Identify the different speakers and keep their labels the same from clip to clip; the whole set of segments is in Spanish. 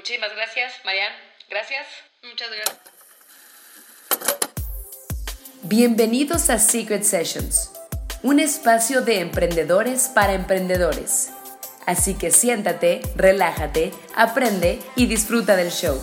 Speaker 1: Muchísimas gracias, Marian. Gracias.
Speaker 2: Muchas gracias.
Speaker 3: Bienvenidos a Secret Sessions, un espacio de emprendedores para emprendedores. Así que siéntate, relájate, aprende y disfruta del show.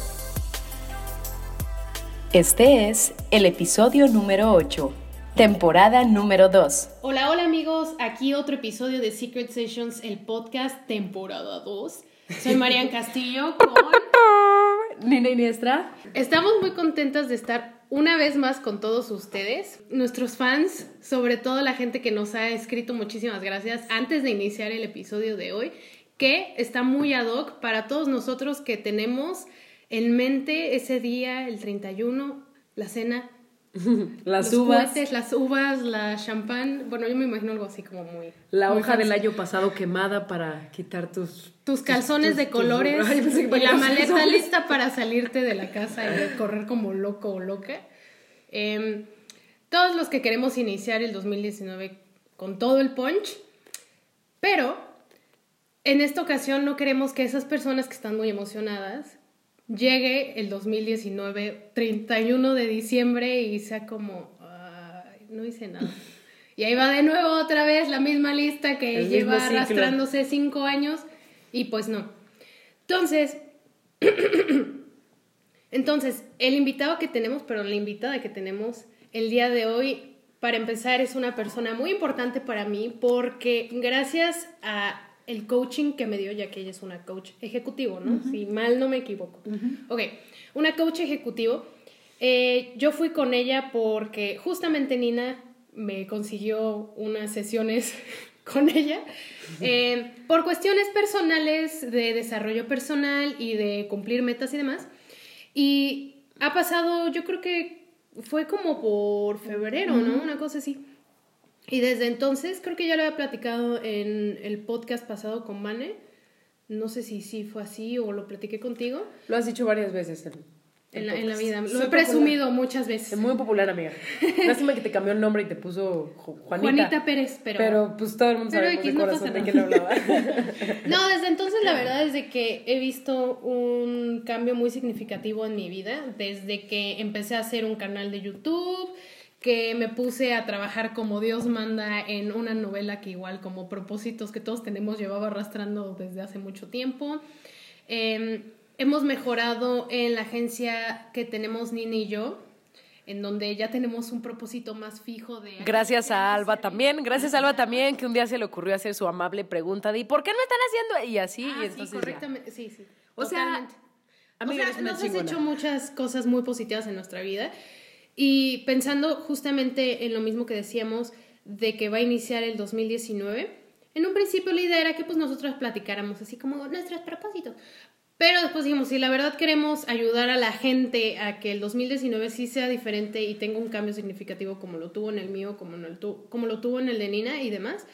Speaker 3: Este es el episodio número 8, temporada número 2.
Speaker 2: Hola, hola amigos, aquí otro episodio de Secret Sessions, el podcast temporada 2. Soy Marian Castillo con
Speaker 3: Nina Iniestra.
Speaker 2: Estamos muy contentas de estar una vez más con todos ustedes, nuestros fans, sobre todo la gente que nos ha escrito muchísimas gracias antes de iniciar el episodio de hoy, que está muy ad hoc para todos nosotros que tenemos en mente ese día, el 31, la cena
Speaker 3: Las
Speaker 2: los
Speaker 3: uvas.
Speaker 2: cohetes, las uvas, la champán. Bueno, yo me imagino algo así como muy.
Speaker 4: La
Speaker 2: muy
Speaker 4: hoja del año pasado quemada para quitar tus...
Speaker 2: Tus calzones
Speaker 4: tus-
Speaker 2: de colores y la maleta
Speaker 4: calzones.
Speaker 2: lista para salirte de la casa y correr como loco o loca. Em, todos los que queremos iniciar el 2019 con todo el punch, pero en esta ocasión no queremos que esas personas que están muy emocionadas llegue el 2019, 31 de diciembre y sea como, "Ay, no hice nada. Y ahí va de nuevo otra vez la misma lista que
Speaker 4: El
Speaker 2: lleva arrastrándose cinco años y pues no. Entonces, entonces, el invitado que tenemos, pero la invitada que tenemos el día de hoy, para empezar, es una persona muy importante para mí porque gracias a el coaching que me dio, ya que ella es una coach ejecutivo, ¿no? Si mal no me equivoco. Ok, una coach ejecutivo. Eh, yo fui con ella porque justamente Nina me consiguió unas sesiones con ella eh, por cuestiones personales de desarrollo personal y de cumplir metas y demás. Y ha pasado, yo creo que fue como por febrero, ¿no? Una cosa así. Y desde entonces, creo que ya lo había platicado en el podcast pasado con Mane. No sé si sí fue así o lo platiqué contigo
Speaker 4: Lo has dicho varias veces. En,
Speaker 2: en la, en la vida. Lo
Speaker 4: Soy
Speaker 2: he
Speaker 4: popular.
Speaker 2: presumido muchas veces.
Speaker 4: Es muy popular, amiga. Lástima que te cambió el nombre y te puso Ju- Juanita.
Speaker 2: Juanita Pérez, pero...
Speaker 4: Pero pues todo el mundo sabemos
Speaker 2: X,
Speaker 4: de
Speaker 2: no
Speaker 4: corazón de quién hablaba.
Speaker 2: No, desde entonces la verdad es de que he visto un cambio muy significativo en mi vida, desde que empecé a hacer un canal de YouTube, que me puse a trabajar como Dios manda en una novela que igual como propósitos que todos tenemos llevaba arrastrando desde hace mucho tiempo. Eh, hemos mejorado en la agencia que tenemos Nina y yo, en donde ya tenemos un propósito más fijo de...
Speaker 4: Gracias a Alba también, gracias a Alba también, que un día se le ocurrió hacer su amable pregunta de ¿y por qué no están haciendo? Y así,
Speaker 2: Ah,
Speaker 4: y entonces
Speaker 2: sí,
Speaker 4: ya.
Speaker 2: correctamente, sí, sí.
Speaker 4: O sea, amiga,
Speaker 2: o nos has hecho muchas cosas muy positivas en nuestra vida y pensando justamente en lo mismo que decíamos de que va a iniciar el 2019, en un principio la idea era que pues nosotros platicáramos así como nuestros propósitos. Pero después dijimos, si la verdad queremos ayudar a la gente a que el 2019 sí sea diferente y tenga un cambio significativo como lo tuvo en el mío, como, en el tu- como lo tuvo en el de Nina y demás,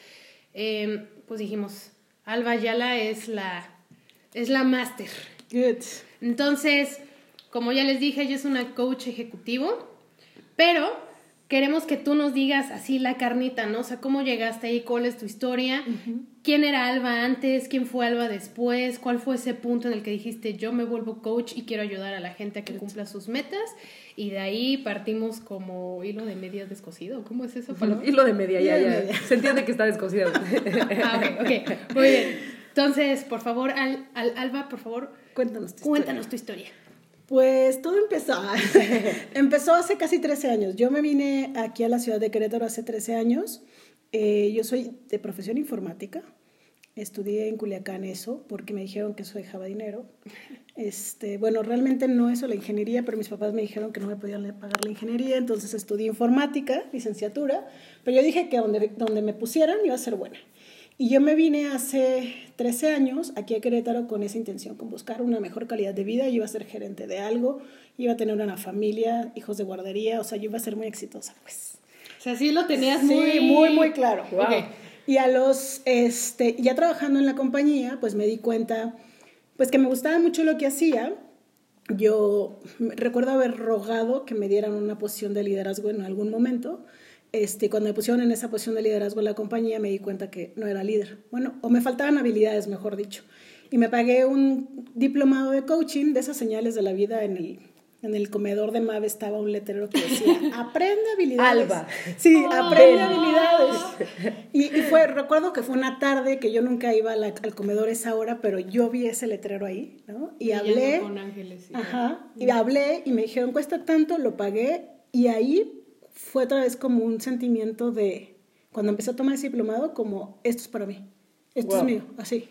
Speaker 2: eh, pues dijimos, Alba Ayala es la, es la máster.
Speaker 5: Good.
Speaker 2: Entonces, como ya les dije, ella es una coach ejecutivo, pero queremos que tú nos digas así la carnita, ¿no? O sea, cómo llegaste ahí, cuál es tu historia, quién era Alba antes, quién fue Alba después, cuál fue ese punto en el que dijiste yo me vuelvo coach y quiero ayudar a la gente a que cumpla sus metas. Y de ahí partimos como hilo de media descosido. ¿Cómo es eso? palabra?
Speaker 4: Hilo de media, ya, ya.
Speaker 5: media.
Speaker 4: Se entiende que está descosida.
Speaker 2: Ah, ok, ok. Muy bien. Entonces, por favor, Al- Al- Alba, por favor,
Speaker 5: Cuéntanos tu
Speaker 2: cuéntanos tu historia.
Speaker 5: Pues todo empezó. empezó hace casi 13 años. Yo me vine aquí a la ciudad de Querétaro hace 13 años. Eh, yo soy de profesión informática. Estudié en Culiacán eso porque me dijeron que eso dejaba dinero. Este, bueno, realmente no eso la ingeniería, pero mis papás me dijeron que no me podían pagar la ingeniería, entonces estudié informática, licenciatura, pero yo dije que donde, donde me pusieran iba a ser buena. Y yo me vine hace 13 años aquí a Querétaro con esa intención, con buscar una mejor calidad de vida. Yo iba a ser gerente de algo, iba a tener una familia, hijos de guardería, o sea, yo iba a ser muy exitosa, pues.
Speaker 2: O sea, sí lo tenías
Speaker 5: Sí,
Speaker 2: muy...
Speaker 5: muy, muy claro.
Speaker 2: Wow.
Speaker 5: Y a los, este, ya trabajando en la compañía, pues me di cuenta, pues que me gustaba mucho lo que hacía. Yo recuerdo haber rogado que me dieran una posición de liderazgo en algún momento. Este, cuando me pusieron en esa posición de liderazgo en la compañía, me di cuenta que no era líder. Bueno, o me faltaban habilidades, mejor dicho. Y me pagué un diplomado de coaching de esas señales de la vida en el, en el comedor de MAVE estaba un letrero que decía, aprende habilidades.
Speaker 4: Alba.
Speaker 5: Sí, aprende habilidades. Y, y fue, recuerdo que fue una tarde que yo nunca iba la- al comedor esa hora, pero yo vi ese letrero ahí, ¿no? Y hablé.
Speaker 2: con ángeles, sí.
Speaker 5: Ajá. Y hablé y me dijeron, cuesta tanto, lo pagué. Y ahí fue otra vez como un sentimiento de, cuando empecé a tomar ese diplomado, como, esto es para mí, esto
Speaker 4: Wow.
Speaker 5: es mío, así.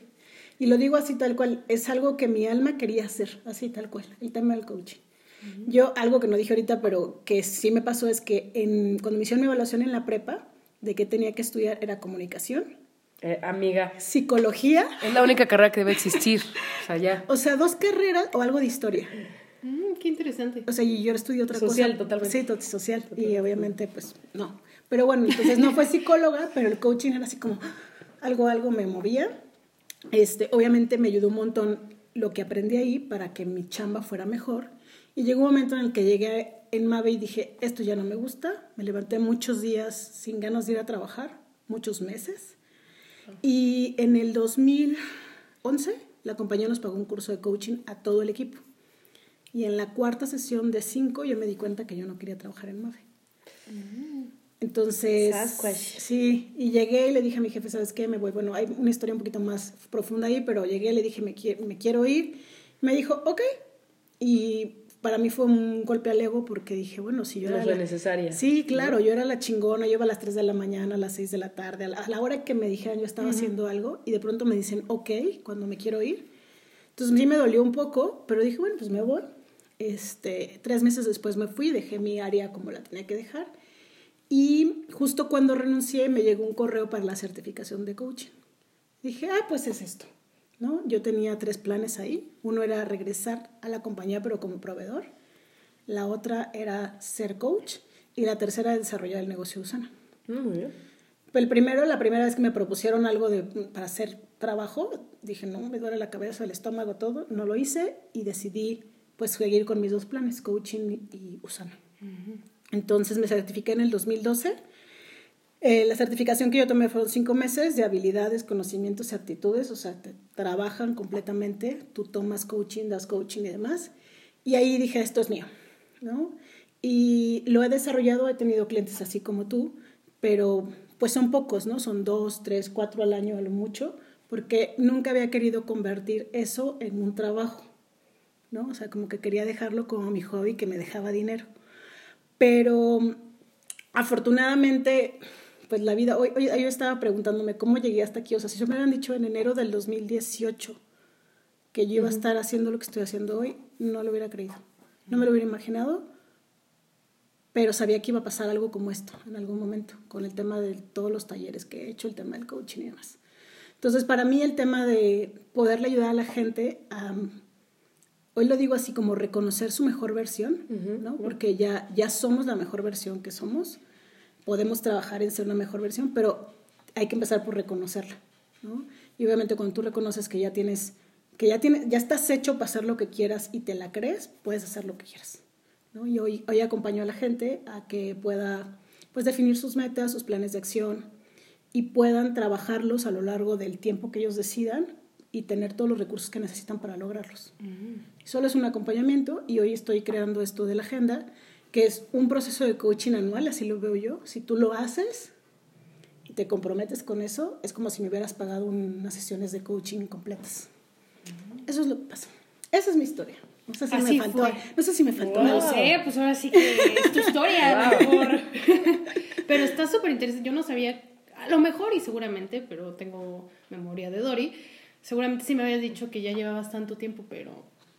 Speaker 5: Y lo digo así tal cual, es algo que mi alma quería hacer, así tal cual, el tema del coaching. Yo, algo que no dije ahorita, pero que sí me pasó es que en, cuando me hicieron mi evaluación en la prepa, de qué tenía que estudiar era comunicación,
Speaker 4: Eh, amiga,
Speaker 5: psicología,
Speaker 4: es la única carrera que debe existir. O sea, ya.
Speaker 5: o sea, dos carreras o algo de historia.
Speaker 2: Mm, qué interesante.
Speaker 5: O sea, y yo estudié otra
Speaker 4: Social,
Speaker 5: cosa.
Speaker 4: totalmente.
Speaker 5: Sí, tot- social. Y obviamente, pues, no. Pero bueno, entonces no fue psicóloga, pero el coaching era así como algo, algo me movía. Este, obviamente me ayudó un montón lo que aprendí ahí para que mi chamba fuera mejor. Y llegó un momento en el que llegué en Mave y dije, esto ya no me gusta. Me levanté muchos días sin ganas de ir a trabajar, muchos meses. Y en el 2011, la compañía nos pagó un curso de coaching a todo el equipo. Y en la cuarta sesión de cinco yo me di cuenta que yo no quería trabajar en MAVE. Entonces,
Speaker 4: Sasquatch.
Speaker 5: sí, y llegué y le dije a mi jefe, ¿sabes qué? Me voy. Bueno, hay una historia un poquito más profunda ahí, pero llegué y le dije, me, qui- me quiero ir. Me dijo, ok. Y para mí fue un golpe al ego porque dije, bueno, si yo
Speaker 4: No
Speaker 5: era
Speaker 4: es la necesaria.
Speaker 5: Sí, claro, yo era la chingona, yo iba a las 3 de la mañana, a las 6 de la tarde, a la, a la hora que me dijeran yo estaba haciendo algo y de pronto me dicen, ok, cuando me quiero ir. Entonces sí me dolió un poco, pero dije, bueno, pues me voy. Este, tres meses después me fui, dejé mi área como la tenía que dejar. Y justo cuando renuncié me llegó un correo para la certificación de coaching. Dije, ah, pues es esto. ¿no? Yo tenía tres planes ahí. Uno era regresar a la compañía pero como proveedor. La otra era ser coach. Y la tercera desarrollar el negocio de Usana.
Speaker 4: Mm, muy bien.
Speaker 5: El primero, la primera vez que me propusieron algo de, para hacer trabajo, dije, no, me duele la cabeza, el estómago, todo. No lo hice y decidí pues seguir con mis dos planes, coaching y Usana. Entonces me certifiqué en el 2012. Eh, la certificación que yo tomé fueron cinco meses de habilidades, conocimientos y actitudes, o sea, te trabajan completamente, tú tomas coaching, das coaching y demás. Y ahí dije, esto es mío, ¿no? Y lo he desarrollado, he tenido clientes así como tú, pero pues son pocos, ¿no? Son dos, tres, cuatro al año a lo mucho, porque nunca había querido convertir eso en un trabajo, ¿no? O sea, como que quería dejarlo como mi hobby que me dejaba dinero. Pero afortunadamente, pues la vida, hoy, hoy yo estaba preguntándome cómo llegué hasta aquí, o sea, si yo me hubieran dicho en enero del 2018 que yo iba a estar haciendo lo que estoy haciendo hoy, no lo hubiera creído, no me lo hubiera imaginado, pero sabía que iba a pasar algo como esto en algún momento, con el tema de todos los talleres que he hecho, el tema del coaching y demás. Entonces, para mí el tema de poderle ayudar a la gente a, hoy lo digo así como reconocer su mejor versión, ¿no? Porque ya, ya somos la mejor versión que somos, podemos trabajar en ser una mejor versión, pero hay que empezar por reconocerla, ¿no? Y obviamente cuando tú reconoces que ya tienes, que ya tienes, ya estás hecho para hacer lo que quieras y te la crees, puedes hacer lo que quieras, ¿no? Y hoy, hoy acompaño a la gente a que pueda, pues, definir sus metas, sus planes de acción y puedan trabajarlos a lo largo del tiempo que ellos decidan y tener todos los recursos que necesitan para lograrlos. Solo es un acompañamiento y hoy estoy creando esto de la agenda, que es un proceso de coaching anual, así lo veo yo. Si tú lo haces y te comprometes con eso, es como si me hubieras pagado unas sesiones de coaching completas. Eso es lo que pasa. Esa es mi historia. No sé si
Speaker 2: Así
Speaker 5: me faltó.
Speaker 2: fue.
Speaker 5: No sé si me faltó.
Speaker 2: No
Speaker 5: algo.
Speaker 2: sé, pues ahora sí que es tu historia, lo mejor. pero está súper interesante. Yo no sabía, a lo mejor y seguramente, pero tengo memoria de Dory. Seguramente sí me habías dicho que ya llevabas tanto tiempo, pero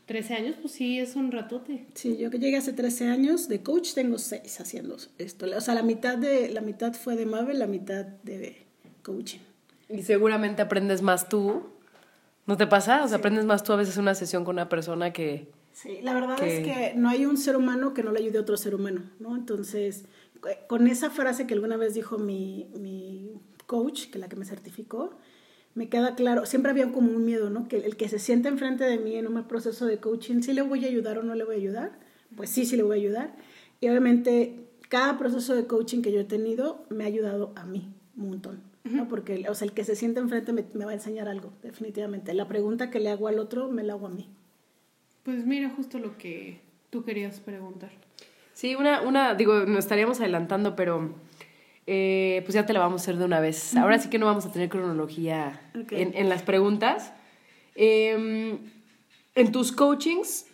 Speaker 2: 13 años, pues sí, es un ratote.
Speaker 5: Sí, yo que llegué hace 13 años, de coach tengo 6 haciendo esto. O sea, la mitad, de, la mitad fue de Mabel, la mitad de coaching.
Speaker 4: Y seguramente aprendes más tú. ¿No te pasa? O sea, aprendes más tú a veces en una sesión con una persona que...
Speaker 5: Sí, la verdad
Speaker 4: que-
Speaker 5: es que no hay un ser humano que no le ayude a otro ser humano, ¿no? Entonces, eh, con esa frase que alguna vez dijo mi, mi coach, que la que me certificó, me queda claro, siempre había como un miedo, ¿no? Que el que se sienta enfrente de mí en un proceso de coaching, ¿sí le voy a ayudar o no le voy a ayudar? Pues sí, sí le voy a ayudar. Y obviamente cada proceso de coaching que yo he tenido me ha ayudado a mí un montón, ¿no? Porque, o sea, el que se siente enfrente me, me va a enseñar algo, definitivamente. La pregunta que le hago al otro, me la hago a mí.
Speaker 2: Pues mira, justo lo que tú querías preguntar.
Speaker 4: Sí, una, una, digo, nos estaríamos adelantando, pero eh, pues ya te la vamos a hacer de una vez. Ahora sí que no vamos a tener cronología en, en las preguntas. Eh, en tus coachings,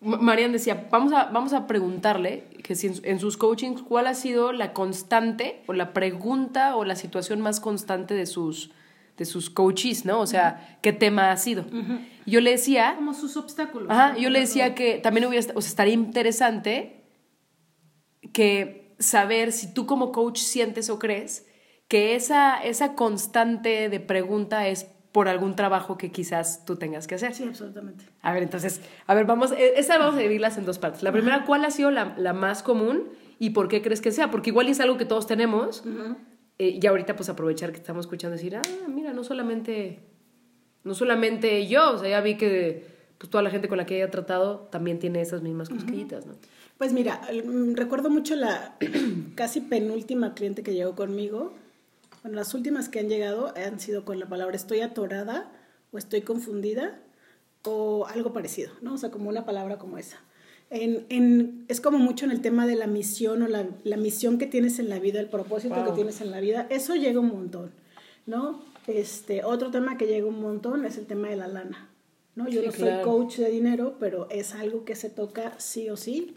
Speaker 4: Ma- Marian decía, vamos a, vamos a preguntarle que si en, en sus coachings, ¿cuál ha sido la constante o la pregunta o la situación más constante de sus, de sus coaches, ¿no? O sea, ¿qué tema ha sido? Yo le decía,
Speaker 2: Como sus obstáculos.
Speaker 4: Ajá, yo le decía que también hubiera, o sea, estaría interesante que saber si tú como coach sientes o crees que esa, esa constante de pregunta es por algún trabajo que quizás tú tengas que hacer.
Speaker 5: Sí, absolutamente.
Speaker 4: A ver, entonces, a ver, vamos, eh, esta vamos a dividirlas en dos partes. La primera, ¿cuál ha sido la, la más común y por qué crees que sea? Porque igual es algo que todos tenemos eh, y ahorita pues aprovechar que estamos escuchando decir, ah, mira, no solamente, no solamente yo, o sea, ya vi que pues toda la gente con la que haya tratado también tiene esas mismas cosquillitas, ¿no?
Speaker 5: Pues mira, mm, recuerdo mucho la casi penúltima cliente que llegó conmigo. Bueno, las últimas que han llegado han sido con la palabra estoy atorada o estoy confundida o algo parecido, ¿no? O sea, como una palabra como esa. En, en- es como mucho en el tema de la misión o la, la misión que tienes en la vida, el propósito
Speaker 4: Wow.
Speaker 5: que tienes en la vida. Eso llega un montón, ¿no? Este, otro tema que llega un montón es el tema de la lana, ¿no? Yo
Speaker 4: Sí,
Speaker 5: no soy
Speaker 4: claro.
Speaker 5: coach de dinero, pero es algo que se toca sí o sí.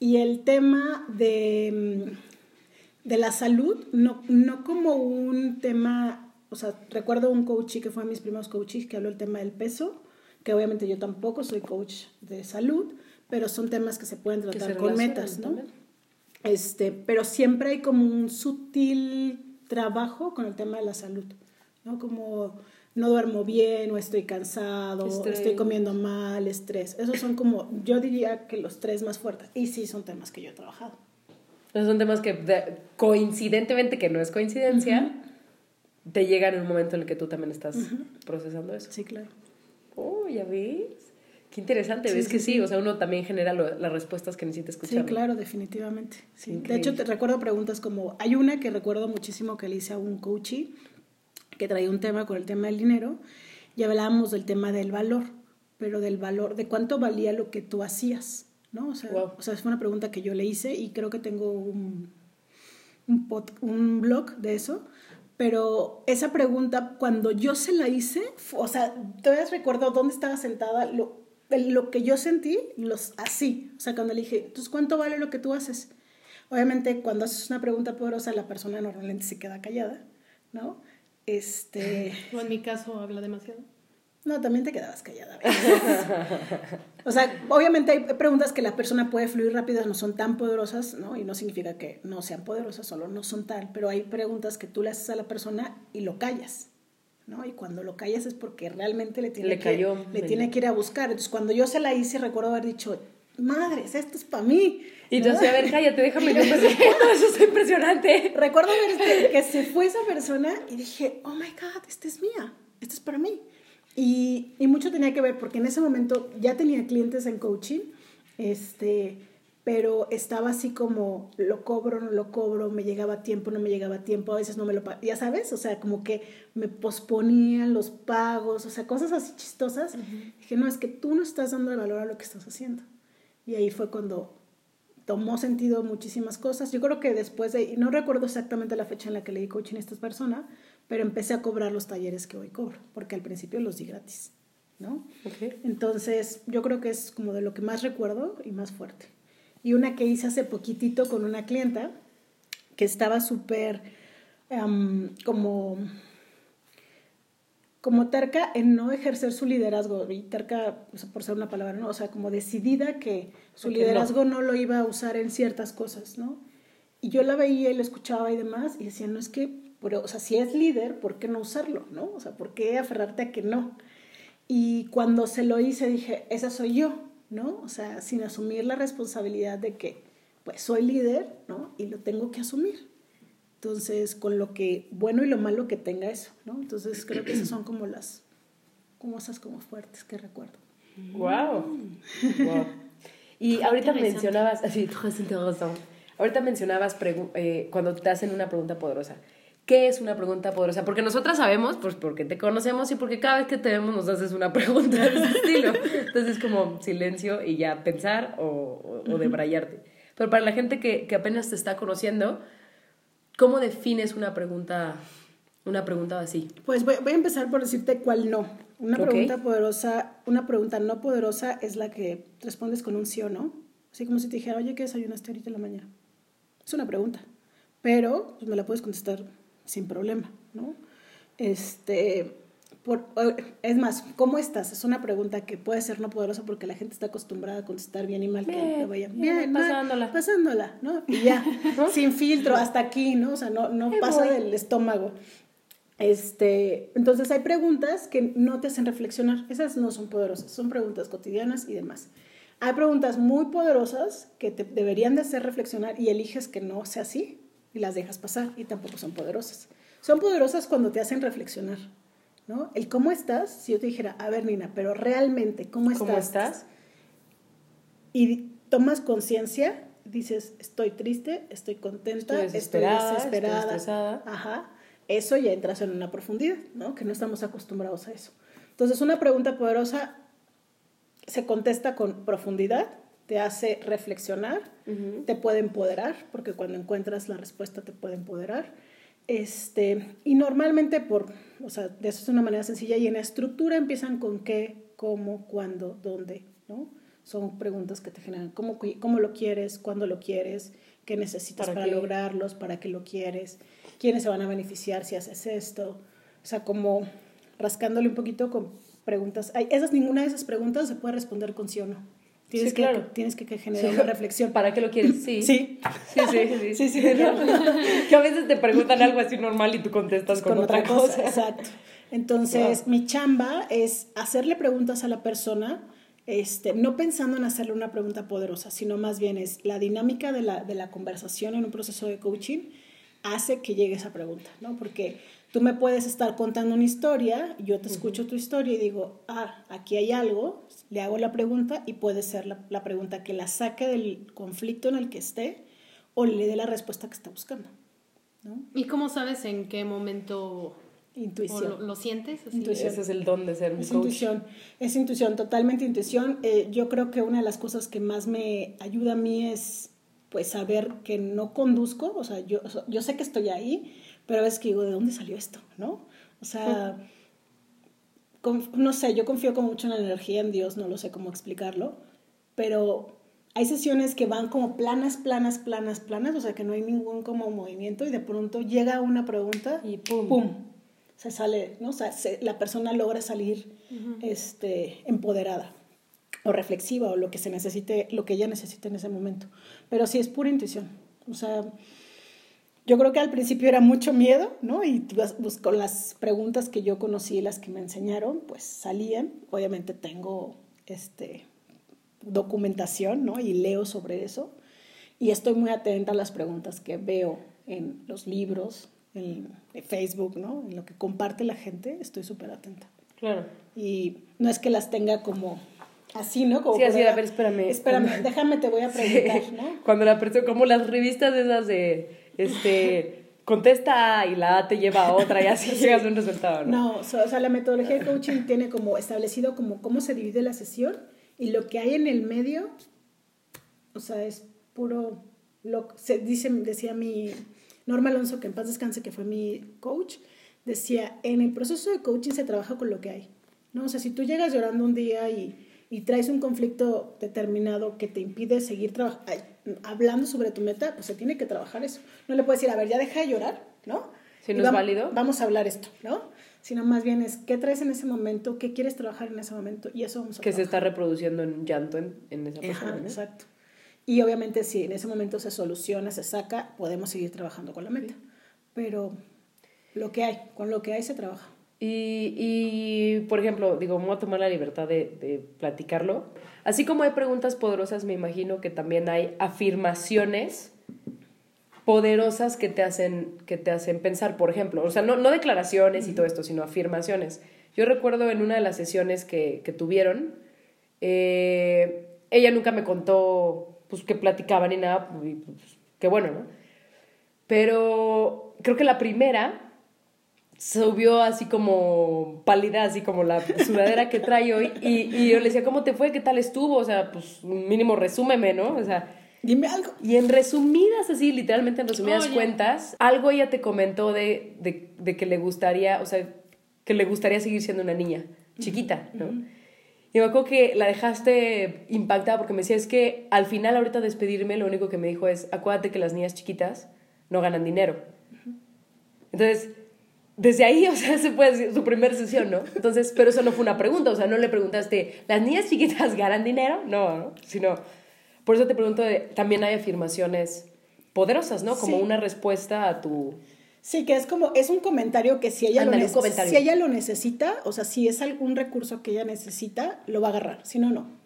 Speaker 5: Y el tema de, mm, de la salud, no, no como un tema, o sea, recuerdo un coach que fue de mis primeros coaches que habló del tema del peso, que obviamente yo tampoco soy coach de salud, pero son temas que se pueden tratar
Speaker 4: se
Speaker 5: con metas, ¿no?
Speaker 4: también.
Speaker 5: Este, pero siempre hay como un sutil trabajo con el tema de la salud, ¿no? Como no duermo bien o estoy cansado,
Speaker 4: Estrés.
Speaker 5: estoy comiendo mal, estrés. Esos son como, yo diría que los tres más fuertes. Y sí son temas que yo he trabajado.
Speaker 4: Esos son temas que de- coincidentemente, que no es coincidencia, te llegan en un momento en el que tú también estás procesando eso.
Speaker 5: Sí, claro.
Speaker 4: Oh, ya ves. Qué interesante,
Speaker 5: Sí,
Speaker 4: ves
Speaker 5: sí,
Speaker 4: que sí,
Speaker 5: sí.
Speaker 4: o sea, uno también genera lo- las respuestas que necesita escuchar.
Speaker 5: Sí, claro, definitivamente. Sí. De hecho, te recuerdo preguntas como, hay una que recuerdo muchísimo que le hice a un coachee que traía un tema con el tema del dinero y hablábamos del tema del valor, pero del valor, de cuánto valía lo que tú hacías, ¿no? O sea,
Speaker 4: Wow.
Speaker 5: o sea fue una pregunta que yo le hice y creo que tengo un, un, pod- un blog de eso. Pero esa pregunta, cuando yo se la hice, o sea, todavía recuerdo dónde estaba sentada, lo, lo que yo sentí, los así. O sea, cuando le dije, entonces, ¿cuánto vale lo que tú haces? Obviamente, cuando haces una pregunta poderosa, la persona normalmente se queda callada, ¿no? Este,
Speaker 2: O en mi caso habla demasiado.
Speaker 5: no, también te quedabas callada. o sea, obviamente hay preguntas que la persona puede fluir rápido, no son tan poderosas, ¿no? Y no significa que no sean poderosas, solo no son tal. Pero hay preguntas que tú le haces a la persona y lo callas, ¿no? Y cuando lo callas es porque realmente le tiene,
Speaker 4: Le
Speaker 5: que,
Speaker 4: cayó,
Speaker 5: le- tiene que ir a buscar. Entonces, cuando yo se la hice, recuerdo haber dicho, madres, esto es para mí.
Speaker 4: Y yo decía, a ver, cállate, déjame yo empezar. Eso es impresionante.
Speaker 5: Recuerdo ver este- que se fue esa persona y dije, oh my God, esta es mía, esta es para mí. Y, y mucho tenía que ver porque en ese momento ya tenía clientes en coaching, este, pero estaba así como, lo cobro, no lo cobro, me llegaba a tiempo, no me llegaba a tiempo, a veces no me lo ya sabes, o sea, como que me posponían los pagos, o sea, cosas así chistosas. Dije, no, es que tú no estás dando el valor a lo que estás haciendo. Y ahí fue cuando tomó sentido muchísimas cosas. Yo creo que después de, y no recuerdo exactamente la fecha en la que le di coaching a esta persona, pero empecé a cobrar los talleres que hoy cobro, porque al principio los di gratis, ¿no?
Speaker 4: Ok.
Speaker 5: Entonces, yo creo que es como de lo que más recuerdo y más fuerte. Y una que hice hace poquitito con una clienta que estaba súper como como terca en no ejercer su liderazgo, y terca o sea, por ser una palabra, ¿no? O sea, como decidida que su
Speaker 4: no.
Speaker 5: liderazgo no. lo iba a usar en ciertas cosas, ¿no? Y yo la veía y la escuchaba y demás, y decía, no es que, pero, o sea, si es líder, ¿por qué no usarlo, no? O sea, ¿por qué aferrarte a que no? Y cuando se lo hice dije, esa soy yo, ¿no? O sea, sin asumir la responsabilidad de que, pues, soy líder, ¿no? Y lo tengo que asumir. Entonces, con lo que bueno y lo malo que tenga eso, ¿no? Entonces, creo que esas son como las como esas como fuertes que recuerdo.
Speaker 4: Wow. wow. Y ahorita mencionabas, así. Ahorita mencionabas eh, cuando te hacen una pregunta poderosa. ¿Qué es una pregunta poderosa? Porque nosotras sabemos, pues porque te conocemos y porque cada vez que te vemos nos haces una pregunta de ese estilo. Entonces es como silencio y ya pensar o, o, o debrayarte. Pero para la gente que, que apenas te está conociendo, ¿cómo defines una pregunta, una pregunta así?
Speaker 5: Pues voy, voy a empezar por decirte cuál no. Una pregunta poderosa, una pregunta no poderosa es la que respondes con un sí o no. Así como si te dijera, oye, ¿qué desayunaste ahorita en la mañana? Es una pregunta, pero pues, me la puedes contestar sin problema, ¿no? Este, por, es más, ¿cómo estás? Es una pregunta que puede ser no poderosa porque la gente está acostumbrada a contestar bien y mal. que
Speaker 4: Bien,
Speaker 5: vaya
Speaker 4: bien,
Speaker 5: bien, mal,
Speaker 4: pasándola.
Speaker 5: pasándola, ¿no? Y ya, sin filtro, hasta aquí, ¿no? O sea, no, no pasa
Speaker 4: voy.
Speaker 5: del estómago. Este, entonces hay preguntas que no te hacen reflexionar. Esas no son poderosas, son preguntas cotidianas y demás. Hay preguntas muy poderosas que te deberían de hacer reflexionar y eliges que no sea así y las dejas pasar y tampoco son poderosas. Son poderosas cuando te hacen reflexionar, ¿no? El cómo estás, si yo te dijera, a ver Nina, pero realmente, ¿cómo estás?
Speaker 4: ¿Cómo estás?
Speaker 5: y tomas conciencia, dices, estoy triste, estoy contenta,
Speaker 4: Estoy desesperada,
Speaker 5: estoy desesperada.
Speaker 4: estoy estresada.
Speaker 5: Ajá. Eso ya entras en una profundidad, ¿no? Que no estamos acostumbrados a eso. Entonces, una pregunta poderosa se contesta con profundidad, te hace reflexionar, te puede empoderar, porque cuando encuentras la respuesta te puede empoderar. Este, y normalmente por, o sea, de eso es una manera sencilla y en la estructura empiezan con qué, cómo, cuándo, dónde, ¿no? Son preguntas que te generan cómo, cómo lo quieres, cuándo lo quieres, qué necesitas
Speaker 4: ¿Para
Speaker 5: para,
Speaker 4: qué?
Speaker 5: lograrlos, para qué lo quieres, quiénes se van a beneficiar si haces esto. O sea, como rascándole un poquito con preguntas. Ay, esas, ninguna de esas preguntas se puede responder con sí o no. Tienes,
Speaker 4: Sí,
Speaker 5: que,
Speaker 4: claro.
Speaker 5: tienes que, que generar una reflexión.
Speaker 4: ¿Para qué lo quieres? Sí.
Speaker 5: Sí.
Speaker 4: Sí, sí, sí.
Speaker 5: Sí, sí.
Speaker 4: que a veces te preguntan algo así normal y tú contestas con,
Speaker 5: con
Speaker 4: otra, cosa.
Speaker 5: Exacto. Entonces, mi chamba es hacerle preguntas a la persona, este, no pensando en hacerle una pregunta poderosa, sino más bien es la dinámica de la, de la conversación en un proceso de coaching hace que llegue esa pregunta, ¿no? Porque tú me puedes estar contando una historia, yo te escucho tu historia y digo, ah, aquí hay algo, le hago la pregunta y puede ser la, la pregunta que la saque del conflicto en el que esté o le dé la respuesta que está buscando, ¿no?
Speaker 2: ¿Y cómo sabes en qué momento o
Speaker 5: Intuición.
Speaker 2: lo, lo sientes? Así?
Speaker 5: Intuición.
Speaker 4: Ese es el don de ser un
Speaker 5: Es
Speaker 4: coach.
Speaker 5: intuición, es intuición, totalmente intuición. Eh, yo creo que una de las cosas que más me ayuda a mí es pues saber que no conduzco, o sea, yo, o sea, yo sé que estoy ahí, pero a veces que digo, ¿de dónde salió esto? ¿No? O sea, conf- no sé, yo confío como mucho en la energía, en Dios, no lo sé cómo explicarlo, pero hay sesiones que van como planas, planas, planas, planas, o sea, que no hay ningún como movimiento y de pronto llega una pregunta
Speaker 4: Y pum.
Speaker 5: pum se sale, ¿no? O sea, se- la persona logra salir este, empoderada o reflexiva o lo que se necesite, lo que ella necesite en ese momento. Pero sí es pura intuición. O sea, yo creo que al principio era mucho miedo, ¿no? Y pues, con las preguntas que yo conocí, las que me enseñaron, pues salían. Obviamente tengo este, documentación, ¿no? Y leo sobre eso. Y estoy muy atenta a las preguntas que veo en los libros, en, Facebook, ¿no? En lo que comparte la gente, estoy súper atenta.
Speaker 4: Claro.
Speaker 5: Y no es que las tenga como así, ¿no? Como
Speaker 4: Sí, así, a ver, espérame.
Speaker 5: Espérame, déjame, te voy a preguntar,
Speaker 4: Sí.
Speaker 5: ¿no?
Speaker 4: Cuando la persona, como las revistas esas de, este, contesta A y la A te lleva a otra y así llegas a un resultado, ¿no?
Speaker 5: No, o sea, o sea, la metodología de coaching tiene como establecido como cómo se divide la sesión y lo que hay en el medio, o sea, es puro, lo, se dice, decía mi Norma Alonso, que en paz descanse, que fue mi coach, decía, en el proceso de coaching se trabaja con lo que hay, ¿no? O sea, si tú llegas llorando un día y, y traes un conflicto determinado que te impide seguir hablando sobre tu meta, pues se tiene que trabajar eso. No le puedes decir, a ver, ya deja de llorar, ¿no?
Speaker 4: Si no es válido.
Speaker 5: Vamos a hablar esto, ¿no? Sino más bien es qué traes en ese momento, qué quieres trabajar en ese momento y eso vamos a
Speaker 4: Que se está reproduciendo en llanto en, en esa persona,
Speaker 5: Ajá,
Speaker 4: ¿no?
Speaker 5: exacto. Y obviamente si en ese momento se soluciona, se saca, podemos seguir trabajando con la meta. Pero lo que hay, con lo que hay se trabaja.
Speaker 4: Y, y, por ejemplo, digo, me voy a tomar la libertad de, de platicarlo. Así como hay preguntas poderosas, me imagino que también hay afirmaciones poderosas que te hacen, que te hacen pensar, por ejemplo. O sea, no, no declaraciones y todo esto, sino afirmaciones. Yo recuerdo en una de las sesiones que, que tuvieron, eh, ella nunca me contó pues, que platicaban ni nada, y, pues, qué bueno, ¿no? Pero creo que la primera subió así como pálida, así como la sudadera que trae hoy. Y, y yo le decía, ¿cómo te fue? ¿Qué tal estuvo? O sea, pues mínimo resúmeme, ¿no? O sea,
Speaker 5: Dime algo.
Speaker 4: y en resumidas, así, literalmente en resumidas
Speaker 2: Oye.
Speaker 4: cuentas, algo ella te comentó de, de, de que le gustaría, o sea, que le gustaría seguir siendo una niña chiquita, ¿no? Y me acuerdo que la dejaste impactada porque me decía, es que al final, ahorita de despedirme, lo único que me dijo es, acuérdate que las niñas chiquitas no ganan dinero. Entonces, desde ahí, o sea, se puede decir su primera sesión, ¿no? Entonces, pero eso no fue una pregunta, o sea, no le preguntaste, ¿las niñas chiquitas ganan dinero? No, ¿no? Sino, por eso te pregunto, también hay afirmaciones poderosas, ¿no? Como
Speaker 5: Sí.
Speaker 4: una respuesta a tu...
Speaker 5: Sí, que es como, es un comentario que si ella, lo, neces-
Speaker 4: comentario.
Speaker 5: si ella lo necesita, o sea, si es algún recurso que ella necesita, lo va a agarrar, si no, no.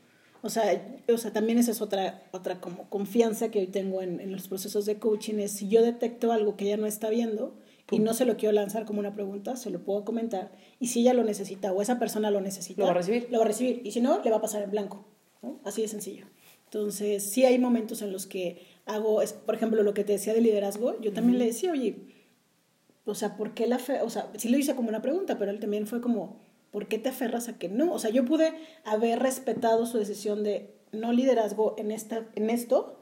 Speaker 5: O sea, o sea también esa es otra, otra como confianza que hoy tengo en, en los procesos de coaching, es si yo detecto algo que ella no está viendo y no se lo quiero lanzar como una pregunta, se lo puedo comentar, y si ella lo necesita o esa persona lo necesita,
Speaker 4: Lo va a recibir.
Speaker 5: Lo va a recibir, y si no, le va a pasar en blanco, ¿no? Así de sencillo. Entonces, sí hay momentos en los que hago, es, por ejemplo, lo que te decía de liderazgo, yo también le decía, oye, o sea, ¿por qué la fe? O sea, sí lo hice como una pregunta, pero él también fue como, ¿por qué te aferras a que no? O sea, yo pude haber respetado su decisión de no liderazgo en, esta, en esto,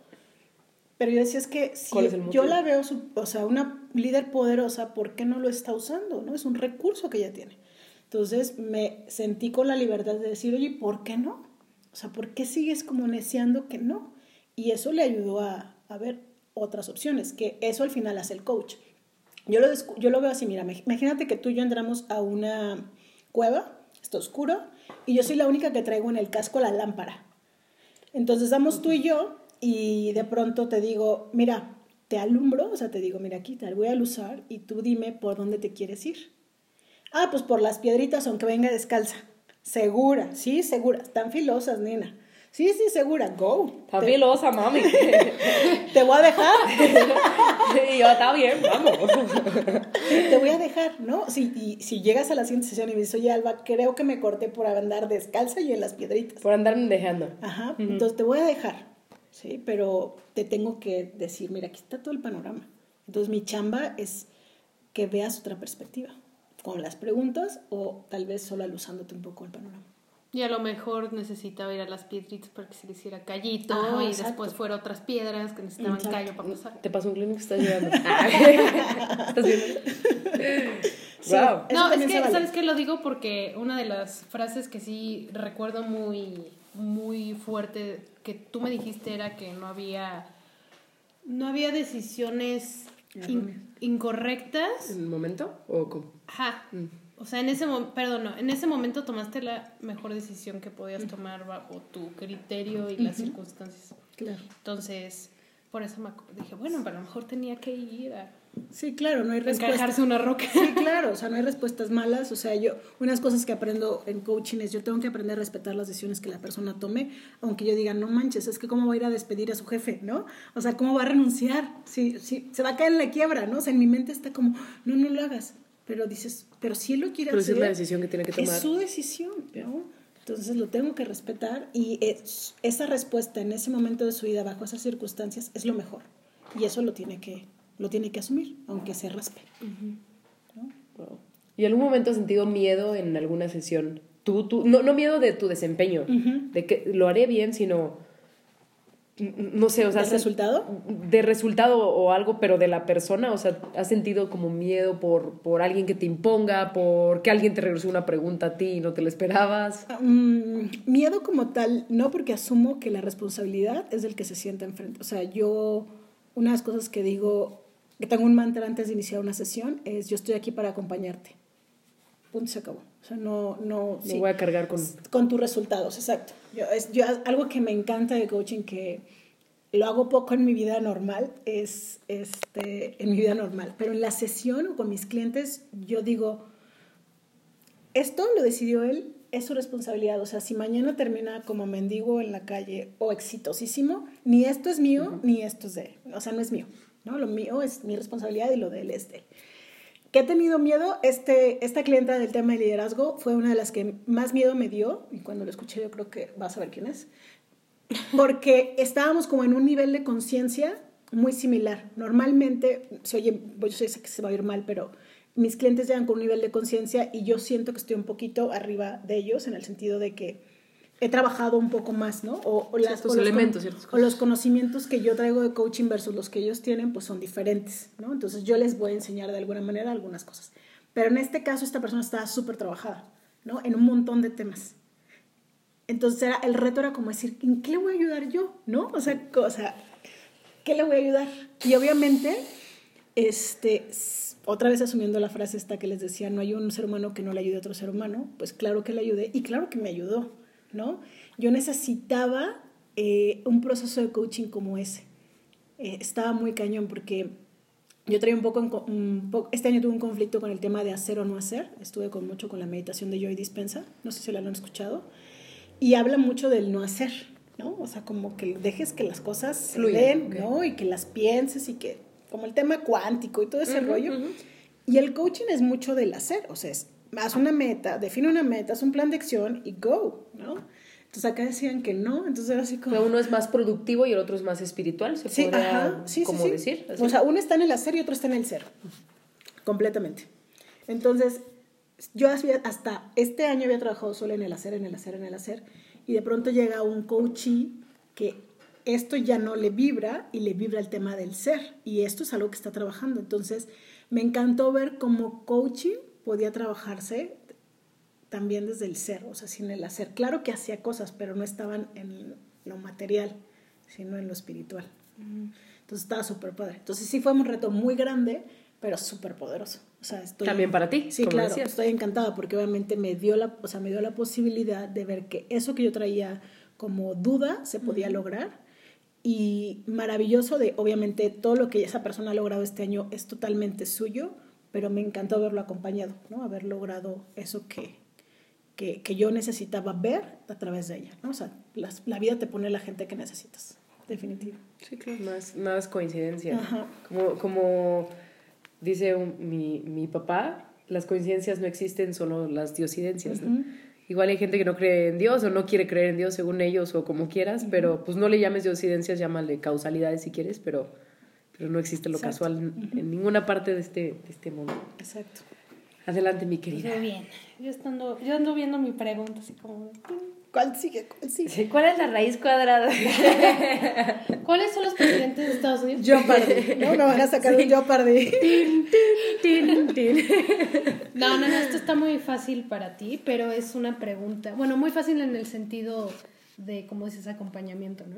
Speaker 5: pero yo decía, es que si
Speaker 4: ¿Cuál es
Speaker 5: yo la veo, su- o sea, una líder poderosa, ¿por qué no lo está usando? ¿no? Es un recurso que ella tiene. Entonces me sentí con la libertad de decir, oye, ¿por qué no? O sea, ¿por qué sigues como neciando que no? Y eso le ayudó a, a ver otras opciones, que eso al final hace el coach. Yo lo, yo lo veo así, mira, imagínate que tú y yo entramos a una cueva, está oscuro, y yo soy la única que traigo en el casco la lámpara. Entonces vamos tú y yo, y de pronto te digo, mira, te alumbro, o sea, te digo, mira, aquí te voy a alusar, y tú dime por dónde te quieres ir. Ah, pues por las piedritas, aunque venga descalza. Segura, sí, segura. Están filosas, nena. Sí, sí, segura. Go.
Speaker 4: Filosa, mami.
Speaker 5: Te voy a dejar.
Speaker 4: y yo, está bien, vamos.
Speaker 5: te voy a dejar, ¿no? Si, y, si llegas a la siguiente sesión y me dices, oye, Alba, creo que me corté por andar descalza y en las piedritas.
Speaker 4: Por andarme dejando.
Speaker 5: Ajá, entonces te voy a dejar, ¿sí? Pero te tengo que decir, mira, aquí está todo el panorama. Entonces mi chamba es que veas otra perspectiva, con las preguntas o tal vez solo alusándote un poco el panorama.
Speaker 2: Y a lo mejor necesitaba ir a las piedritas para que se le hiciera callito
Speaker 5: Ajá,
Speaker 2: y
Speaker 5: exacto.
Speaker 2: después fuera otras piedras que necesitaban
Speaker 5: Exacto.
Speaker 2: callo para pasar.
Speaker 4: Te pasó un clínico que estás llorando. ¿Estás viendo?
Speaker 5: Sí.
Speaker 4: Wow.
Speaker 2: No, es que,
Speaker 5: vale.
Speaker 2: ¿sabes qué? Lo digo porque una de las frases que sí recuerdo muy, muy fuerte que tú me dijiste era que no había, no había decisiones in- incorrectas.
Speaker 4: ¿En el momento? ¿O cómo?
Speaker 2: Ajá. O sea, en ese momento, perdón, no, en ese momento tomaste la mejor decisión que podías tomar bajo tu criterio y las circunstancias.
Speaker 5: Claro.
Speaker 2: Entonces, por eso me dije, bueno, pero a lo mejor tenía que ir a
Speaker 5: Sí, claro, no hay respuesta.
Speaker 2: encajarse una roca.
Speaker 5: Sí, claro, o sea, no hay respuestas malas. O sea, yo, unas cosas que aprendo en coaching es yo tengo que aprender a respetar las decisiones que la persona tome, aunque yo diga, no manches, es que cómo va a ir a despedir a su jefe, ¿no? O sea, cómo va a renunciar, sí, sí, se va a caer en la quiebra, ¿no? O sea, en mi mente está como, no, no lo hagas. Pero dices, pero si él lo quiere
Speaker 4: Pero esa
Speaker 5: hacer.
Speaker 4: es la decisión que tiene que tomar.
Speaker 5: Es su decisión, ¿no? Entonces lo tengo que respetar y es- esa respuesta en ese momento de su vida, bajo esas circunstancias, es lo mejor. Y eso lo tiene que, lo tiene que asumir, aunque se raspe.
Speaker 4: Wow. ¿Y algún momento has sentido miedo en alguna sesión? Tú, tú, no, no miedo de tu desempeño, de que lo haré bien, sino, no sé, o sea...
Speaker 5: ¿El
Speaker 4: has-
Speaker 5: resultado?
Speaker 4: De resultado o algo, pero de la persona, o sea, ¿has sentido como miedo por, por alguien que te imponga, por que alguien te regresó una pregunta a ti y no te la esperabas?
Speaker 5: Mm, miedo como tal, no porque asumo que la responsabilidad es del que se sienta enfrente. O sea, yo, una de las cosas que digo, que tengo un mantra antes de iniciar una sesión, es yo estoy aquí para acompañarte. Punto, se acabó. O sea, no, no,
Speaker 4: Me voy a cargar con...
Speaker 5: con tus resultados, exacto. Yo, es, yo, algo que me encanta de coaching, que lo hago poco en mi vida normal, es este, en mi vida normal, pero en la sesión o con mis clientes, yo digo, esto lo decidió él, es su responsabilidad. O sea, si mañana termina como mendigo en la calle o exitosísimo, ni esto es mío, ni esto es de él. O sea, no es mío. ¿no? Lo mío es mi responsabilidad y lo de él es de él. ¿Qué he tenido miedo? Este, esta clienta del tema de liderazgo fue una de las que más miedo me dio, y cuando lo escuché yo creo que vas a ver quién es, porque estábamos como en un nivel de conciencia muy similar. Normalmente, se oye, pues, yo sé que se va a ir mal, pero mis clientes llegan con un nivel de conciencia y yo siento que estoy un poquito arriba de ellos en el sentido de que he trabajado un poco más, ¿no? O, o las, o los con-
Speaker 4: elementos, ciertas
Speaker 5: o los conocimientos que yo traigo de coaching versus los que ellos tienen, pues son diferentes, ¿no? Entonces yo les voy a enseñar de alguna manera algunas cosas. Pero en este caso esta persona estaba súper trabajada, ¿no? En un montón de temas. Entonces era, el reto era como decir, ¿en qué le voy a ayudar yo? ¿No? O sea, ¿qué le voy a ayudar? Y obviamente, este, otra vez asumiendo la frase esta que les decía, no hay un ser humano que no le ayude a otro ser humano, pues claro que le ayudé y claro que me ayudó, ¿no? Yo necesitaba eh, un proceso de coaching como ese. Eh, estaba muy cañón porque yo traía un poco, un po- este año tuve un conflicto con el tema de hacer o no hacer. Estuve con mucho con la meditación de Joy Dispensa, no sé si la han escuchado, y habla mucho del no hacer, ¿no? O sea, como que dejes que las cosas se
Speaker 4: Fluyan,
Speaker 5: den. ¿no? Y que las pienses y que, como el tema cuántico y todo ese rollo. Y el coaching es mucho del hacer, o sea, es, haz una meta, define una meta, haz un plan de acción y go, ¿no? Entonces acá decían que no, entonces era así como...
Speaker 4: Pero uno es más productivo y el otro es más espiritual, se
Speaker 5: Sí,
Speaker 4: podría
Speaker 5: ajá, sí, sí,
Speaker 4: como
Speaker 5: sí.
Speaker 4: decir. así.
Speaker 5: O sea, uno está en el hacer y otro está en el ser. Completamente. Entonces, yo hasta este año había trabajado solo en el hacer, en el hacer, en el hacer, y de pronto llega un coachee que esto ya no le vibra y le vibra el tema del ser, y esto es algo que está trabajando. Entonces, me encantó ver cómo coaching podía trabajarse también desde el ser, o sea, sin el hacer. Claro que hacía cosas, pero no estaban en lo material, sino en lo espiritual. Entonces estaba súper padre. Entonces sí fue un reto muy grande, pero súper poderoso. O sea, estoy,
Speaker 4: También para ti,
Speaker 5: Sí, claro.
Speaker 4: decías.
Speaker 5: Estoy encantada porque obviamente me dio, la, o sea, me dio la posibilidad de ver que eso que yo traía como duda se podía lograr. Y maravilloso de, obviamente, todo lo que esa persona ha logrado este año es totalmente suyo, pero me encantó haberlo acompañado, ¿no? Haber logrado eso que, que, que yo necesitaba ver a través de ella, ¿no? O sea, las- la vida te pone la gente que necesitas, definitivo.
Speaker 4: Sí, claro, nada es coincidencia.
Speaker 5: Ajá.
Speaker 4: Como, como dice un- mi, mi papá, las coincidencias no existen, solo las diosidencias. Igual hay gente que no cree en Dios o no quiere creer en Dios según ellos o como quieras, pero pues no le llames diosidencias, llámale causalidades si quieres, pero, pero no existe lo
Speaker 5: Exacto.
Speaker 4: casual en, en ninguna parte de este, de este mundo.
Speaker 5: Exacto.
Speaker 4: Adelante, mi querida.
Speaker 2: Muy bien. Yo, estando, yo ando viendo mi pregunta así como...
Speaker 5: ¿Cuál sigue? ¿Cuál sigue?
Speaker 4: ¿Cuál es la raíz cuadrada?
Speaker 2: ¿Cuáles son los presidentes de Estados Unidos?
Speaker 5: Yo perdí. No, me van a sacar un yo perdí.
Speaker 4: Tin, tin.
Speaker 2: No, no, no, esto está muy fácil para ti, pero es una pregunta, bueno, muy fácil en el sentido de, como dices, acompañamiento, ¿no?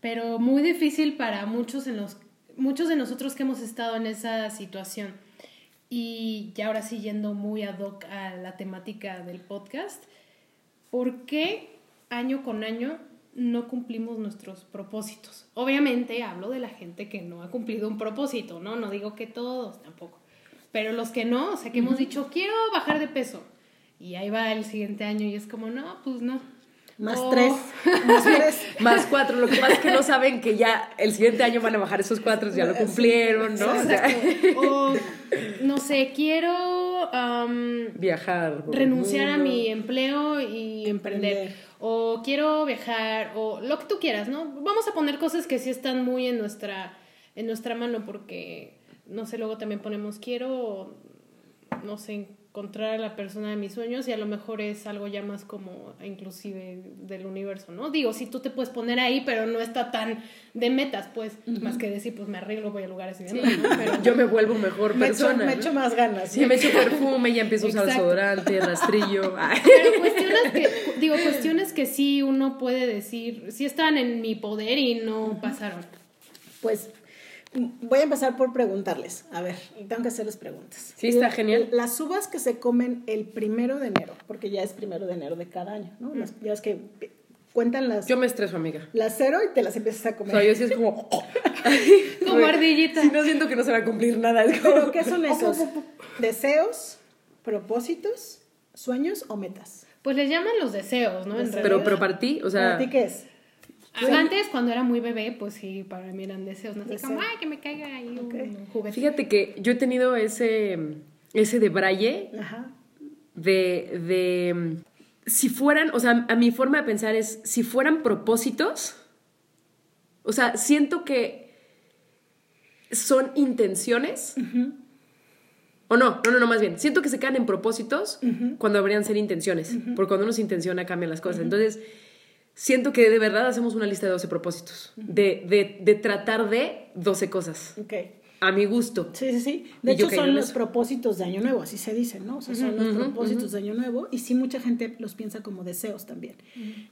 Speaker 2: Pero muy difícil para muchos, en los, muchos de nosotros que hemos estado en esa situación. Y ya ahora sí yendo muy ad hoc a la temática del podcast, ¿por qué año con año no cumplimos nuestros propósitos? Obviamente hablo de la gente que no ha cumplido un propósito, ¿no? No digo que todos tampoco. Pero los que no, o sea, que hemos dicho, quiero bajar de peso. Y ahí va el siguiente año y es como, no, pues no.
Speaker 5: Más tres. Más tres.
Speaker 4: Más cuatro. Lo que pasa es que no saben que ya el siguiente año van a bajar esos cuatro, ya lo cumplieron, ¿no? O sea.
Speaker 2: O, no sé, quiero
Speaker 4: viajar.
Speaker 2: renunciar a mi empleo y emprender.
Speaker 5: Emprender.
Speaker 2: O quiero viajar, o lo que tú quieras, ¿no? Vamos a poner cosas que sí están muy en nuestra, en nuestra mano, porque, no sé, luego también ponemos, quiero, no sé, encontrar a la persona de mis sueños y a lo mejor es algo ya más como inclusive del universo, ¿no? Digo, sí tú te puedes poner ahí, pero no está tan de metas, pues, más que decir, pues me arreglo, voy a lugares y demás, ¿no? Pero,
Speaker 4: Yo me vuelvo mejor
Speaker 5: Me echo,
Speaker 4: persona.
Speaker 5: me echo más ganas.
Speaker 4: Sí, me echo perfume, ya empiezo a usar desodorante, rastrillo. Ay.
Speaker 2: Pero cuestiones que, digo, cuestiones que sí uno puede decir, sí están en mi poder y no pasaron.
Speaker 5: Pues voy a empezar por preguntarles. A ver, tengo que hacerles preguntas.
Speaker 4: Sí, está genial.
Speaker 5: Las uvas que se comen el primero de enero, porque ya es primero de enero de cada año, ¿no? Las, ya es que cuentan las,
Speaker 4: Yo me estreso, amiga.
Speaker 5: las cero y te las empiezas a
Speaker 4: O
Speaker 5: comer.
Speaker 4: sea, yo sí es como...
Speaker 2: Como ardillita.
Speaker 4: Si no siento que no se va a cumplir nada. Es como...
Speaker 5: ¿Pero qué son esos? ¿Deseos, propósitos, sueños o metas?
Speaker 2: Pues les llaman los deseos, ¿no? En.
Speaker 4: Pero, pero para ti, o sea...
Speaker 5: ¿Para ti qué es?
Speaker 2: Antes, cuando era muy bebé, pues sí, para mí eran deseos, ¿no?
Speaker 5: Deseo.
Speaker 2: como, ay, que me caiga ahí un juguete.
Speaker 4: Fíjate que yo he tenido ese, ese de braille
Speaker 5: Ajá.
Speaker 4: de, de si fueran, o sea, a mi forma de pensar es, si fueran propósitos, o sea, siento que son intenciones. O no, no, no, no, más bien. Siento que se quedan en propósitos cuando deberían ser intenciones. Porque cuando uno se intenciona cambian las cosas. Entonces, siento que de verdad hacemos una lista de 12 propósitos. de, de, de tratar de 12 cosas.
Speaker 5: Ok.
Speaker 4: A mi gusto.
Speaker 5: Sí, sí, sí. De
Speaker 4: Y
Speaker 5: hecho, son los propósitos de Año Nuevo, así se dicen, ¿no? O sea, son los propósitos de Año Nuevo y sí mucha gente los piensa como deseos también.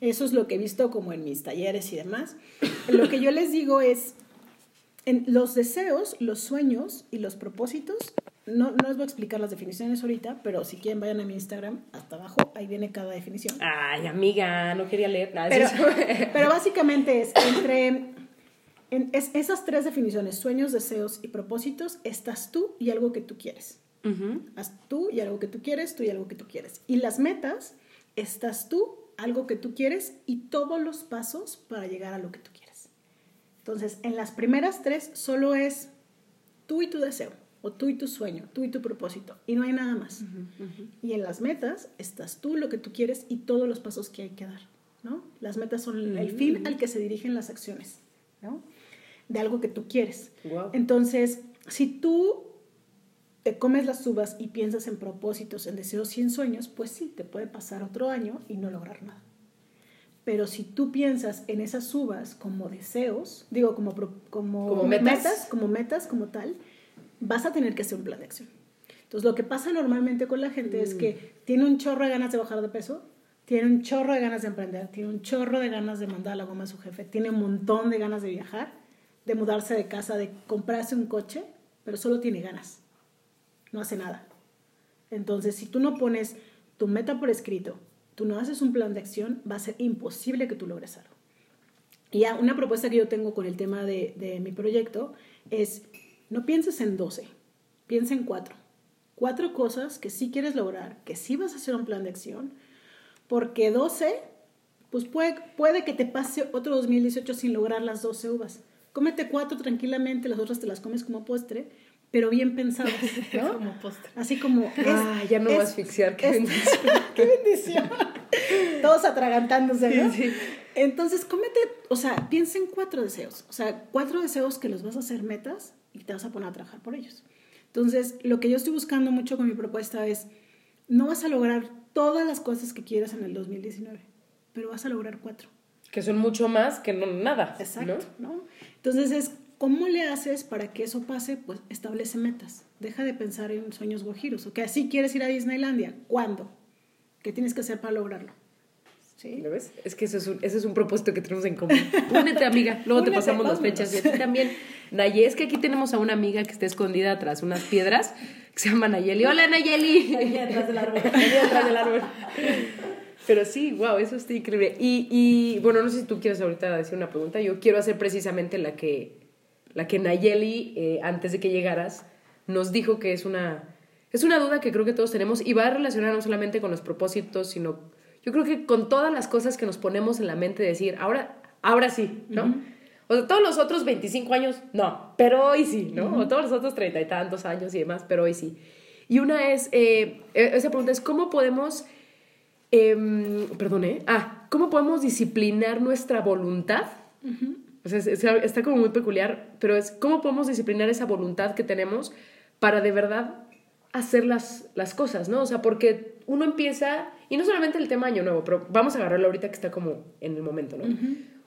Speaker 5: Eso es lo que he visto como en mis talleres y demás. Lo que yo les digo es, en los deseos, los sueños y los propósitos, no, no les voy a explicar las definiciones ahorita, pero si quieren vayan a mi Instagram, hasta abajo, ahí viene cada definición.
Speaker 4: Ay, amiga, no quería leer nada.
Speaker 5: Pero, pero básicamente es entre en es- esas tres definiciones, sueños, deseos y propósitos, estás tú y algo que tú quieres. Haz tú y algo que tú quieres, tú y algo que tú quieres. Y las metas, estás tú, algo que tú quieres y todos los pasos para llegar a lo que tú quieres. Entonces, en las primeras tres solo es tú y tu deseo, o tú y tu sueño, tú y tu propósito, y no hay nada más. Y en las metas estás tú, lo que tú quieres y todos los pasos que hay que dar, ¿no? Las metas son el fin al que se dirigen las acciones, ¿no? De algo que tú quieres. Entonces, si tú te comes las uvas y piensas en propósitos, en deseos y en sueños, pues sí, te puede pasar otro año y no lograr nada. Pero si tú piensas en esas uvas como deseos, digo, como, Como
Speaker 4: metas.
Speaker 5: como metas, como tal, vas a tener que hacer un plan de acción. Entonces, lo que pasa normalmente con la gente es que tiene un chorro de ganas de bajar de peso, tiene un chorro de ganas de emprender, tiene un chorro de ganas de mandar a la goma a su jefe, tiene un montón de ganas de viajar, de mudarse de casa, de comprarse un coche, pero solo tiene ganas. No hace nada. Entonces, si tú no pones tu meta por escrito, tú no haces un plan de acción, va a ser imposible que tú logres algo. Y ya una propuesta que yo tengo con el tema de, de mi proyecto es, no pienses en 12, piensa en cuatro. Cuatro cosas que sí quieres lograr, que sí vas a hacer un plan de acción, porque 12, pues puede, puede que te pase otro 2018 sin lograr las 12 uvas. Cómete cuatro tranquilamente, las otras te las comes como postre, pero bien pensadas, ¿no?
Speaker 2: Como postre.
Speaker 5: Así como... es-
Speaker 4: Ah, ya no
Speaker 5: es-
Speaker 4: voy a asfixiar, qué
Speaker 5: es-
Speaker 4: bendición.
Speaker 5: ¡Qué bendición! Todos atragantándose, ¿no?
Speaker 4: Sí, sí.
Speaker 5: Entonces, cómete, o sea, piensa en cuatro deseos. O sea, cuatro deseos que los vas a hacer metas y te vas a poner a trabajar por ellos. Entonces, lo que yo estoy buscando mucho con mi propuesta es, no vas a lograr todas las cosas que quieras en el 2019, pero vas a lograr cuatro.
Speaker 4: Que son mucho más que no, nada.
Speaker 5: Exacto,
Speaker 4: ¿no?
Speaker 5: ¿no? Entonces es, ¿cómo le haces para que eso pase? Pues establece metas. Deja de pensar en sueños guajiros. O que así quieres ir a Disneylandia. ¿Cuándo? ¿Qué tienes que hacer para lograrlo? ¿Sí?
Speaker 4: ¿Lo ves? Es que eso es un, ese es un propósito que tenemos en común. Únete, amiga. Luego te pasamos las fechas. Y a ti también. Naye, es que aquí tenemos a una amiga que está escondida tras unas piedras que se llama Nayeli. ¡Hola, Nayeli!
Speaker 5: Ahí detrás del árbol.
Speaker 4: Ahí detrás del árbol. Pero sí, wow, eso está increíble. Y, y, bueno, no sé si tú quieres ahorita decir una pregunta. Yo quiero hacer precisamente la que, la que Nayeli, eh, antes de que llegaras, nos dijo que es una, es una duda que creo que todos tenemos y va relacionada no solamente con los propósitos, sino yo creo que con todas las cosas que nos ponemos en la mente de decir, ahora, ahora sí, ¿no? O sea, todos los otros 25 años, no, pero hoy sí, ¿no? O todos los otros treinta y tantos años y demás, pero hoy sí. Y una es, eh, e- esa pregunta es, ¿cómo podemos, em, perdón, ¿eh? Ah, ¿cómo podemos disciplinar nuestra voluntad? O sea, es- es- está como muy peculiar, pero es, ¿cómo podemos disciplinar esa voluntad que tenemos para de verdad hacer las, las cosas, ¿no? O sea, porque uno empieza, y no solamente el tema año nuevo, pero vamos a agarrarlo ahorita que está como en el momento, ¿no?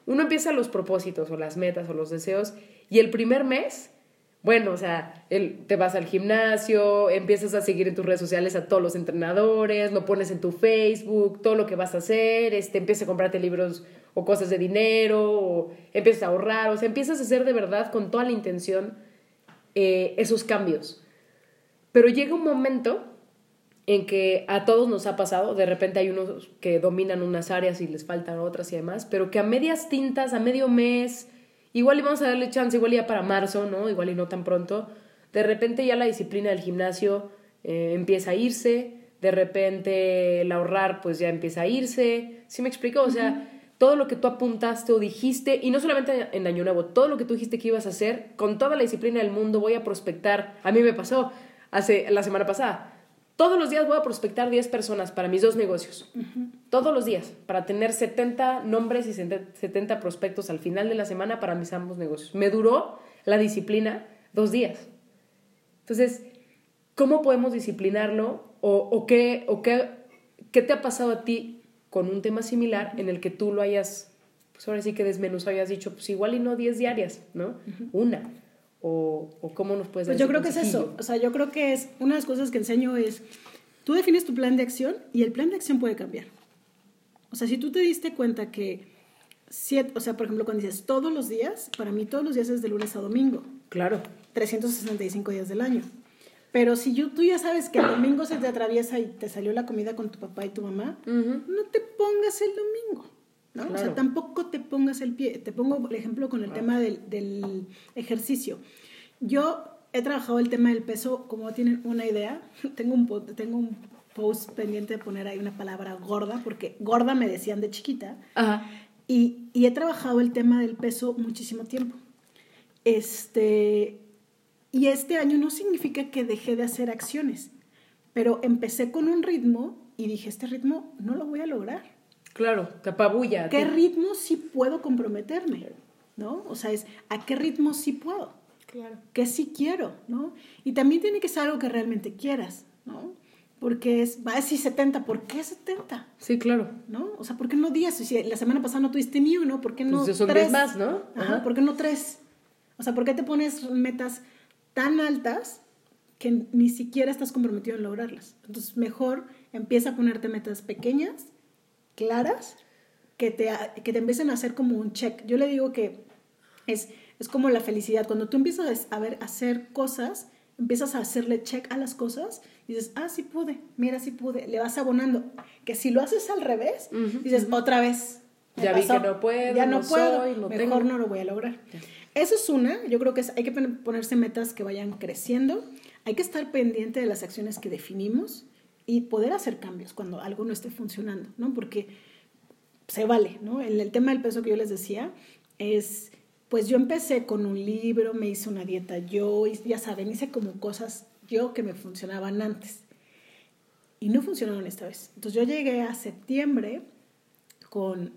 Speaker 4: Uno empieza los propósitos o las metas o los deseos y el primer mes, bueno, o sea, el- te vas al gimnasio, empiezas a seguir en tus redes sociales a todos los entrenadores, lo pones en tu Facebook, todo lo que vas a hacer, este, empiezas a comprarte libros o cosas de dinero, o empiezas a ahorrar, o sea, empiezas a hacer de verdad con toda la intención eh, esos cambios. Pero llega un momento en que a todos nos ha pasado, de repente hay unos que dominan unas áreas y les faltan otras y demás, pero que a medias tintas, a medio mes, igual y vamos a darle chance, igual ya para marzo, ¿no? Igual y no tan pronto, de repente ya la disciplina del gimnasio eh, empieza a irse, de repente el ahorrar pues ya empieza a irse, ¿sí me explico? O sea, todo lo que tú apuntaste o dijiste, y no solamente en Año Nuevo, todo lo que tú dijiste que ibas a hacer, con toda la disciplina del mundo voy a prospectar, a mí me pasó hace la semana pasada, todos los días voy a prospectar 10 personas para mis dos negocios. Todos los días, para tener 70 nombres y 70 prospectos al final de la semana para mis ambos negocios. Me duró la disciplina dos días. Entonces, ¿cómo podemos disciplinarlo? ¿O, o qué, o qué, qué te ha pasado a ti con un tema similar en el que tú lo hayas, pues ahora sí que desmenuzado, hayas dicho, pues igual y no 10 diarias, ¿no? Una. O, o cómo nos puedes dar
Speaker 5: Pues yo creo que es eso. O sea, yo creo que es una de las cosas que enseño es, tú defines tu plan de acción y el plan de acción puede cambiar. O sea, si tú te diste cuenta que, siete, o sea, por ejemplo, cuando dices todos los días, para mí todos los días es de lunes a domingo,
Speaker 4: Claro.
Speaker 5: 365 días del año. Pero si yo, tú ya sabes que el domingo se te atraviesa y te salió la comida con tu papá y tu mamá, no te pongas el domingo. ¿No? O sea, tampoco te pongas el pie. Te pongo el ejemplo con el tema del, del ejercicio. Yo he trabajado el tema del peso, como tienen una idea, tengo un, tengo un post pendiente de poner ahí una palabra gorda, porque gorda me decían de chiquita.
Speaker 4: Ajá.
Speaker 5: Y, y he trabajado el tema del peso muchísimo tiempo. Este, y este año no significa que dejé de hacer acciones, pero empecé con un ritmo y dije, este ritmo no lo voy a lograr.
Speaker 4: Claro, te apabulla.
Speaker 5: ¿Qué
Speaker 4: ti.
Speaker 5: ritmo sí puedo comprometerme? ¿No? O sea, es ¿a qué ritmo sí puedo?
Speaker 2: Claro.
Speaker 5: ¿Qué sí quiero? ¿No? Y también tiene que ser algo que realmente quieras, ¿no? Porque es, va a decir 70, ¿por qué 70?
Speaker 4: Sí, claro.
Speaker 5: ¿no? O sea, ¿por qué no días? Si la semana pasada no tuviste ni uno, ¿por qué no
Speaker 4: Pues son más, ¿no?
Speaker 5: Ajá,
Speaker 4: Ajá.
Speaker 5: ¿por qué no tres? O sea, ¿por qué te pones metas tan altas que ni siquiera estás comprometido en lograrlas? Entonces, mejor empieza a ponerte metas pequeñas, claras, que te, que te empiecen a hacer como un check. Yo le digo que es, es como la felicidad. Cuando tú empiezas a ver, a hacer cosas, empiezas a hacerle check a las cosas, dices, ah, sí pude, mira, sí pude, le vas abonando. Que si lo haces al revés, dices, otra vez.
Speaker 4: Ya vi que no puedo,
Speaker 5: ya no,
Speaker 4: no
Speaker 5: puedo,
Speaker 4: soy, no
Speaker 5: mejor
Speaker 4: tengo".
Speaker 5: no lo voy a lograr. Eso es una, yo creo que es- hay que pon- ponerse metas que vayan creciendo, hay que estar pendiente de las acciones que definimos y poder hacer cambios cuando algo no esté funcionando, ¿no? Porque se vale, ¿no? El tema del peso que yo les decía, es, pues yo empecé con un libro, me hice una dieta yo, y ya saben, hice como cosas yo que me funcionaban antes. Y no funcionaron esta vez. Entonces yo llegué a septiembre con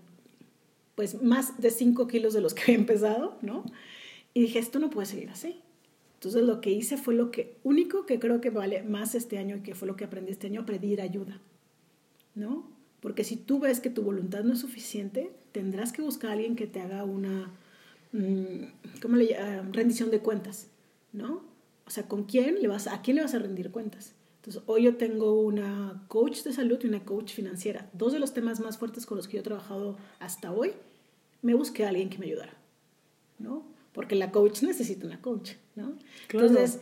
Speaker 5: pues más de 5 kilos de los que había empezado, ¿no? Y dije, esto no puede seguir así. Entonces lo que hice fue lo único que creo que vale más este año y que fue lo que aprendí este año, pedir ayuda, ¿no? Porque si tú ves que tu voluntad no es suficiente, tendrás que buscar a alguien que te haga una, mm, ¿cómo le llaman? Rendición de cuentas, ¿no? O sea, ¿con quién le vas, a quién le vas a rendir cuentas? Entonces, hoy yo tengo una coach de salud y una coach financiera. Dos de los temas más fuertes con los que yo he trabajado hasta hoy, me busqué a alguien que me ayudara, ¿no? Porque la coach necesita una coach, ¿no?
Speaker 4: Claro.
Speaker 5: Entonces,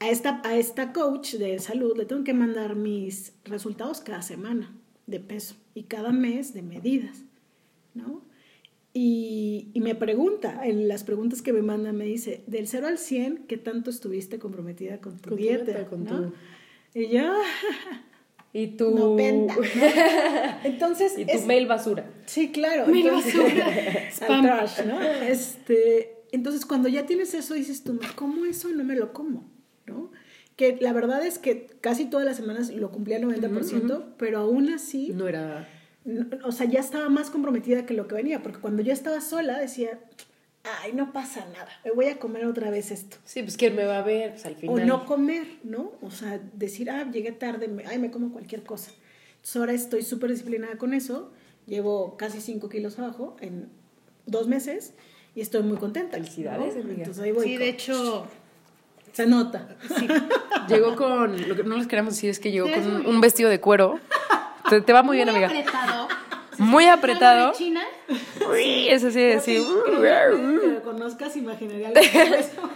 Speaker 5: a esta, a esta coach de salud le tengo que mandar mis resultados cada semana de peso y cada mes de medidas, ¿no? Y, y me pregunta, en las preguntas que me manda, me dice, del 0 al 100, ¿qué tanto estuviste comprometida con tu
Speaker 4: Con
Speaker 5: dieta?
Speaker 4: meta, con
Speaker 5: ¿no?
Speaker 4: tu-
Speaker 5: Y yo,
Speaker 4: Y tu...
Speaker 5: 90. ¿no? Entonces,
Speaker 4: y tu
Speaker 5: es-
Speaker 4: mail basura.
Speaker 5: Sí, claro.
Speaker 2: Mail
Speaker 5: entonces-
Speaker 2: basura. Spam.
Speaker 5: trash, ¿no? Este, entonces, cuando ya tienes eso, dices tú, ¿cómo eso no me lo como? ¿No? Que la verdad es que casi todas las semanas lo cumplía al 90%, pero aún así,
Speaker 4: No era...
Speaker 5: no- o sea, ya estaba más comprometida que lo que venía, porque cuando yo estaba sola decía, ay, no pasa nada, me voy a comer otra vez esto.
Speaker 4: Sí, pues ¿quién me va a ver? Pues al
Speaker 5: O
Speaker 4: final.
Speaker 5: no comer, ¿no? O sea, decir, ah, llegué tarde, me, ay, me como cualquier cosa. Entonces ahora estoy súper disciplinada con eso. Llevo casi 5 kilos abajo en dos meses y estoy muy contenta.
Speaker 4: Felicidades,
Speaker 5: ¿no?
Speaker 4: amiga.
Speaker 5: Entonces ahí voy.
Speaker 2: Sí,
Speaker 5: con-
Speaker 2: de hecho,
Speaker 5: Se nota.
Speaker 4: Llegó con... Lo que no les queremos decir es que llegó
Speaker 2: Sí,
Speaker 4: con un, vestido de cuero. Te, te va muy bien, amiga.
Speaker 2: apretado.
Speaker 4: Muy apretado.
Speaker 2: ¿Algo de China?
Speaker 4: Uy, es así sí.
Speaker 5: Que lo conozcas, imaginaría algo eso.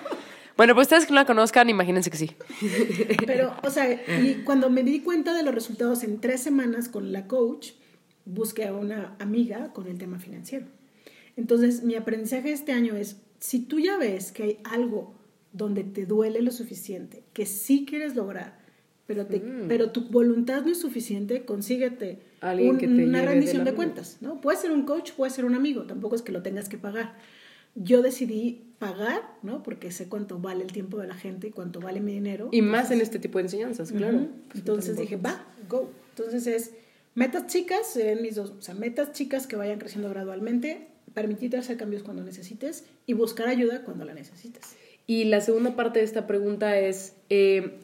Speaker 4: Bueno, pues ustedes que no la conozcan, imagínense que sí.
Speaker 5: Pero, o sea, y cuando me di cuenta de los resultados en tres semanas con la coach, busqué a una amiga con el tema financiero. Entonces, mi aprendizaje este año es, si tú ya ves que hay algo donde te duele lo suficiente, que sí quieres lograr, pero, te, pero tu voluntad no es suficiente, consíguete un-
Speaker 4: que
Speaker 5: una
Speaker 4: de
Speaker 5: rendición de,
Speaker 4: mano.
Speaker 5: cuentas, ¿no? Puede ser un coach, puede ser un amigo, tampoco es que lo tengas que pagar. Yo decidí pagar, ¿no? Porque sé cuánto vale el tiempo de la gente y cuánto vale mi dinero.
Speaker 4: Y más en este tipo de enseñanzas, claro.
Speaker 5: Ujú. Entonces dije, va, go. Entonces es metas chicas, serían mis dos, o sea, metas chicas que vayan creciendo gradualmente, permitirte hacer cambios cuando necesites y buscar ayuda cuando la necesites.
Speaker 4: Y la segunda parte de esta pregunta es, eh,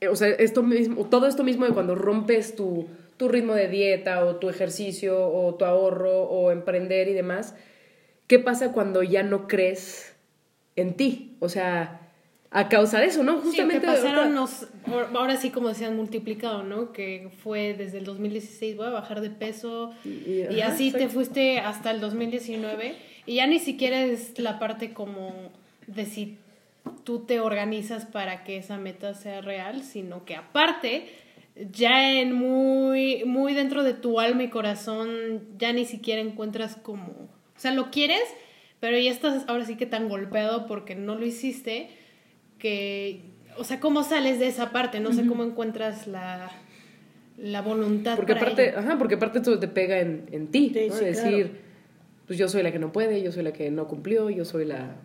Speaker 4: eh, o sea, esto mismo, todo esto mismo de cuando rompes tu, tu ritmo de dieta o tu ejercicio o tu ahorro o emprender y demás, ¿qué pasa cuando ya no crees en ti? O sea, a causa de eso, ¿no?
Speaker 2: Justamente. Sí, que pasaron, ahora sí como se han multiplicado, ¿no? Que fue desde el 2016, voy a bajar de peso y, así te fuiste hasta el 2019 y ya ni siquiera es la parte como de si tú te organizas para que esa meta sea real, sino que aparte ya en muy muy dentro de tu alma y corazón ya ni siquiera encuentras como, o sea, lo quieres, pero ya estás ahora sí que tan golpeado porque no lo hiciste que, o sea, ¿cómo sales de esa parte? No sé cómo encuentras la, la voluntad.
Speaker 4: Porque aparte, ajá, porque aparte todo te pega en, en ti, ¿no? decir, pues yo soy la que no puede, yo soy la que no cumplió, yo soy la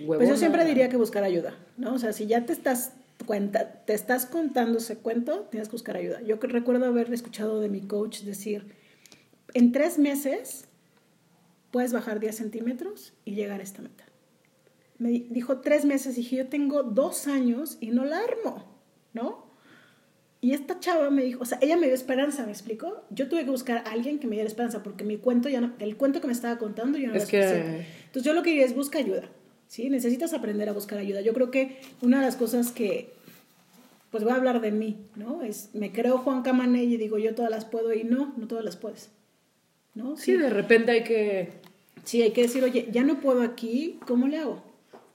Speaker 5: huevona. Pues yo siempre diría que buscar ayuda, ¿no? O sea, si ya te estás cuenta, te estás contando ese cuento, tienes que buscar ayuda. Yo recuerdo haber escuchado de mi coach decir, en tres meses puedes bajar 10 centímetros y llegar a esta meta me dijo tres meses, dije, yo tengo dos años y no la armo, ¿no? Y esta chava me dijo, o sea, ella me dio esperanza, ¿me explicó? Yo tuve que buscar a alguien que me diera esperanza porque mi cuento ya no, el cuento que me estaba contando yo no es era que... Entonces yo lo que diría es busca ayuda, ¿sí? Necesitas aprender a buscar ayuda. Yo creo que una de las cosas que, pues voy a hablar de mí, ¿no? Es, me creo Juan Camané y digo, yo todas las puedo y no, no todas las puedes, ¿no?
Speaker 4: Sí, de repente hay que...
Speaker 5: Sí, hay que decir, oye, ya no puedo aquí, ¿cómo le hago?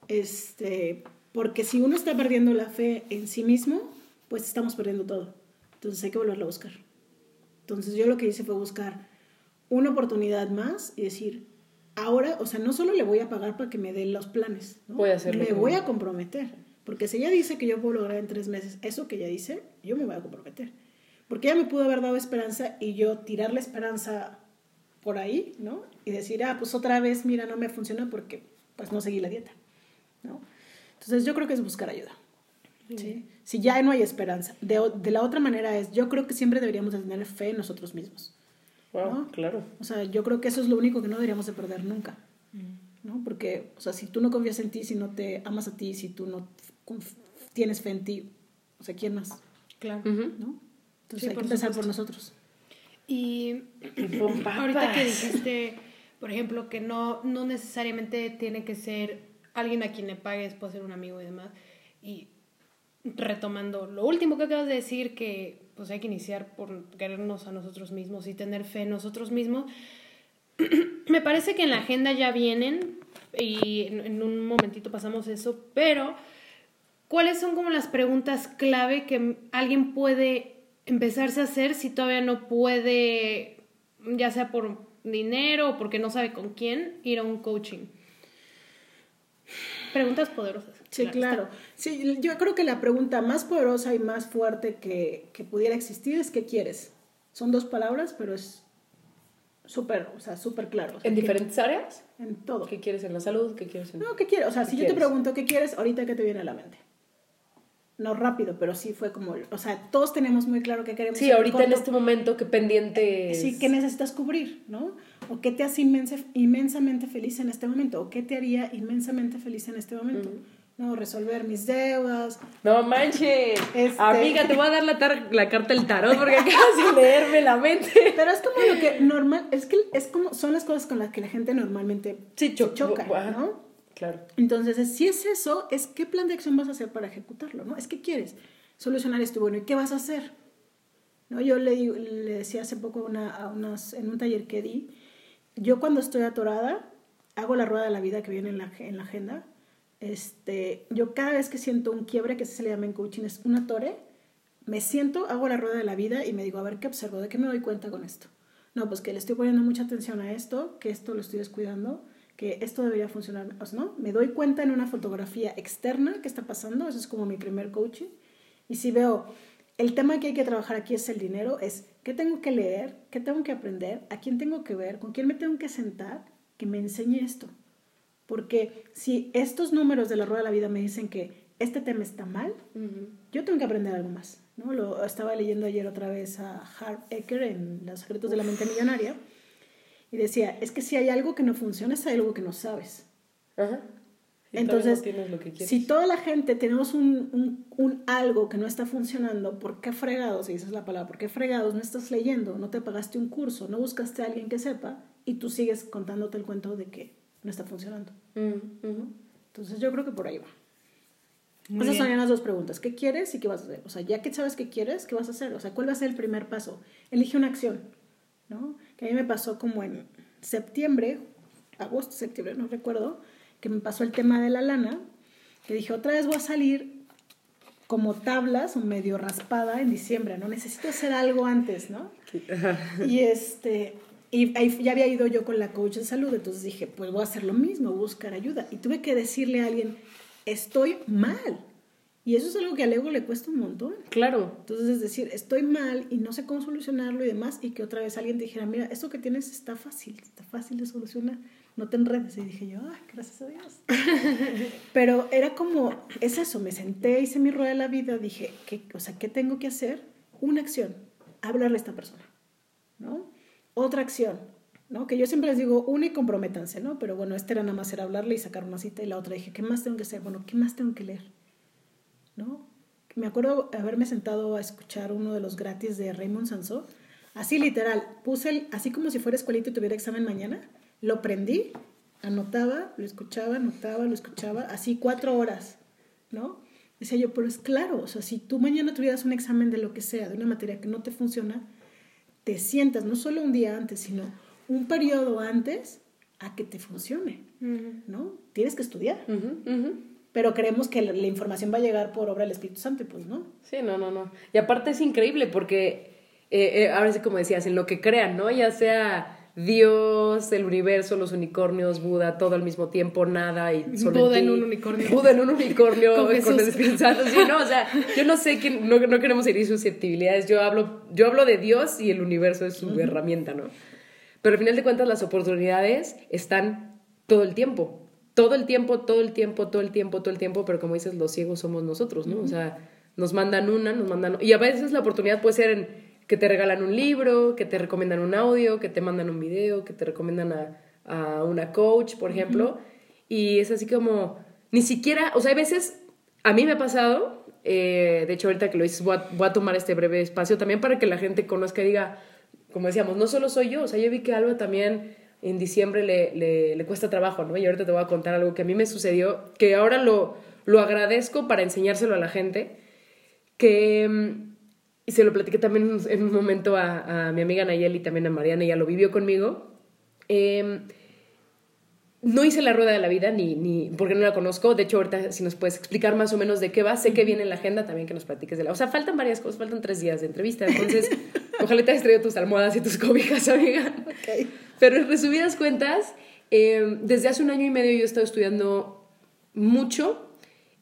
Speaker 5: Este, porque si uno está perdiendo la fe en sí mismo, pues estamos perdiendo todo. Entonces hay que volverlo a buscar. Entonces yo lo que hice fue buscar una oportunidad más y decir, ahora, o sea, no solo le voy a pagar para que me dé los planes, voy a hacerlo me voy a comprometer. Porque si ella dice que yo puedo lograr en tres meses eso que ella dice, yo me voy a comprometer. Porque ella me pudo haber dado esperanza y yo tirar la esperanza por ahí, ¿no? Y decir, ah, pues otra vez, mira, no me funciona porque pues no seguí la dieta. ¿No? Entonces yo creo que es buscar ayuda. ¿sí? Si ya no hay esperanza. De, de, la otra manera es, yo creo que siempre deberíamos tener fe en nosotros mismos.
Speaker 4: Wow, claro.
Speaker 5: O sea, yo creo que eso es lo único que no deberíamos de perder nunca. Mm. ¿no? Porque, o sea, si tú no confías en ti, si no te amas a ti, si tú no tienes fe en ti, o sea, ¿quién más?
Speaker 2: Claro.
Speaker 5: ¿no? Entonces hay que empezar por nosotros.
Speaker 2: Y ahorita que dijiste, por ejemplo, que no, no necesariamente tiene que ser alguien a quien le pagues, puede ser un amigo y demás. Y retomando lo último que acabas de decir, que pues hay que iniciar por querernos a nosotros mismos y tener fe en nosotros mismos. Me parece que en la agenda ya vienen y en, un momentito pasamos eso, pero ¿cuáles son como las preguntas clave que alguien puede empezarse a hacer si todavía no puede, ya sea por dinero o porque no sabe con quién, ir a un coaching? Preguntas poderosas.
Speaker 5: Sí, claro. Sí, yo creo que la pregunta más poderosa y más fuerte que, que pudiera existir es ¿qué quieres? Son dos palabras, pero es súper, o sea, súper claro.
Speaker 4: ¿En diferentes áreas?
Speaker 5: En todo.
Speaker 4: ¿Qué quieres en la salud? ¿Qué quieres en...?
Speaker 5: No, ¿qué quieres? O sea, si yo te pregunto ¿qué quieres? Ahorita, ¿qué te viene a la mente? no rápido, pero sí fue como, o sea, todos tenemos muy claro qué queremos.
Speaker 4: Sí, ahorita en este momento, qué pendiente.
Speaker 5: Sí, qué necesitas cubrir, ¿no? O qué te hace inmensamente feliz en este momento, o qué te haría inmensamente feliz en este momento. No, resolver mis deudas.
Speaker 4: No manches. Este Amiga, te voy a dar la, la carta del tarot porque acabas de leerme la mente.
Speaker 5: Pero es como lo que normal, es que es como, son las cosas con las que la gente normalmente
Speaker 4: sí, choca,
Speaker 5: ¿no? Claro. Entonces, si es eso, es qué plan de acción vas a hacer para ejecutarlo, ¿no? Es que quieres solucionar esto, bueno, ¿y qué vas a hacer? ¿No? Yo le, le decía hace poco una, a unas, en un taller que di, yo cuando estoy atorada, hago la rueda de la vida que viene en la, en la agenda. Este, yo cada vez que siento un quiebre, que se le llama en coaching, es una tore, me siento, hago la rueda de la vida y me digo, a ver, ¿qué observo? ¿De qué me doy cuenta con esto? No, pues que le estoy poniendo mucha atención a esto, que esto lo estoy descuidando, que esto debería funcionar, ¿no? Me doy cuenta en una fotografía externa que está pasando, eso es como mi primer coaching. Y si veo, el tema que hay que trabajar aquí es el dinero, es qué tengo que leer, qué tengo que aprender, a quién tengo que ver, con quién me tengo que sentar, que me enseñe esto. Porque si estos números de la rueda de la vida me dicen que este tema está mal, yo tengo que aprender algo más. ¿no? Lo estaba leyendo ayer otra vez a Harv Eker en Los secretos de la mente millonaria y decía, es que si hay algo que no funciona, es algo que no sabes.
Speaker 4: Ajá. Y
Speaker 5: Entonces,
Speaker 4: no lo que
Speaker 5: si toda la gente tenemos un, un- un algo que no está funcionando, ¿por qué fregados, si esa es la palabra, por qué fregados no estás leyendo, no te pagaste un curso, no buscaste a alguien que sepa y tú sigues contándote el cuento de que no está funcionando?
Speaker 4: Mm, ujú.
Speaker 5: Entonces yo creo que por ahí va.
Speaker 2: Muy
Speaker 5: Esas
Speaker 2: bien.
Speaker 5: son las dos preguntas. ¿Qué quieres y qué vas a hacer? O sea, ya que sabes qué quieres, ¿qué vas a hacer? O sea, ¿cuál va a ser el primer paso? Elige una acción, ¿no? Que a mí me pasó como en septiembre, agosto, septiembre, no recuerdo, que me pasó el tema de la lana, que dije, otra vez voy a salir como tablas o medio raspada en diciembre, ¿no? Necesito hacer algo antes, ¿no? Y este, y ahí ya había ido yo con la coach de salud, entonces dije, pues voy a hacer lo mismo, buscar ayuda. Y tuve que decirle a alguien, estoy mal. Y eso es algo que al ego le cuesta un montón.
Speaker 4: Claro.
Speaker 5: Entonces es decir, estoy mal y no sé cómo solucionarlo y demás, y que otra vez alguien te dijera, mira, esto que tienes está fácil, está fácil de solucionar, no te enredes. Y dije yo, ay, gracias a Dios. Pero era como, es eso, me senté, hice mi rueda de la vida, dije, ¿qué, o sea, ¿qué tengo que hacer? Una acción, hablarle a esta persona, ¿no? Otra acción, ¿no? Que yo siempre les digo, una y comprométanse, ¿no? Pero bueno, este era nada más era hablarle y sacar una cita, y la otra dije, ¿qué más tengo que hacer? Bueno, ¿qué más tengo que leer? ¿no? Me acuerdo haberme sentado a escuchar uno de los gratis de Raymond Sansó, así literal, puse el, así como si fuera escuelita y tuviera examen mañana, lo prendí, anotaba, lo escuchaba, anotaba, lo escuchaba, así cuatro horas, ¿no? Decía yo, pero es claro, o sea, si tú mañana tuvieras un examen de lo que sea, de una materia que no te funciona, te sientas no solo un día antes, sino un periodo antes a que te funcione, ¿no? Tienes que estudiar.
Speaker 4: Ujú, ujú.
Speaker 5: Pero creemos que la, la información va a llegar por obra del Espíritu Santo, pues no.
Speaker 4: Sí, no, no, no. Y aparte es increíble porque, eh, eh, ahora sí como decías, en lo que crean, ¿no? Ya sea Dios, el universo, los unicornios, Buda, todo al mismo tiempo, nada y solo
Speaker 2: Buda
Speaker 4: ti.
Speaker 2: en un unicornio.
Speaker 4: Buda en un unicornio
Speaker 2: Con
Speaker 4: con, Santo. Sí, no, o sea, yo no sé que no, no queremos herir susceptibilidades. Yo hablo, yo hablo de Dios y el universo es su herramienta, ¿no? Pero al final de cuentas las oportunidades están todo el tiempo. Todo el tiempo, todo el tiempo, todo el tiempo, todo el tiempo, pero como dices, los ciegos somos nosotros, ¿no? O sea, nos mandan una, nos mandan... Y a veces la oportunidad puede ser en que te regalan un libro, que te recomiendan un audio, que te mandan un video, que te recomiendan a, a una coach, por ejemplo. Y es así como, ni siquiera, o sea, hay veces, a mí me ha pasado, eh, de hecho ahorita que lo dices, voy a, voy a tomar este breve espacio también para que la gente conozca y diga, como decíamos, no solo soy yo, o sea, yo vi que Alba también en diciembre le, le, le cuesta trabajo, ¿no? Y ahorita te voy a contar algo que a mí me sucedió, que ahora lo, lo agradezco para enseñárselo a la gente, que, mm, y se lo platiqué también en un momento a, a mi amiga Nayeli, también a Mariana, ella lo vivió conmigo. Eh, no hice la rueda de la vida, ni, ni porque no la conozco. De hecho, ahorita si nos puedes explicar más o menos de qué va, sé que viene en la agenda también que nos platiques de la... O sea, faltan varias cosas, faltan tres días de entrevista, entonces ojalá te hayas traído tus almohadas y tus cobijas, amiga.
Speaker 5: Ok.
Speaker 4: Pero en resumidas cuentas, eh, desde hace un año y medio yo he estado estudiando mucho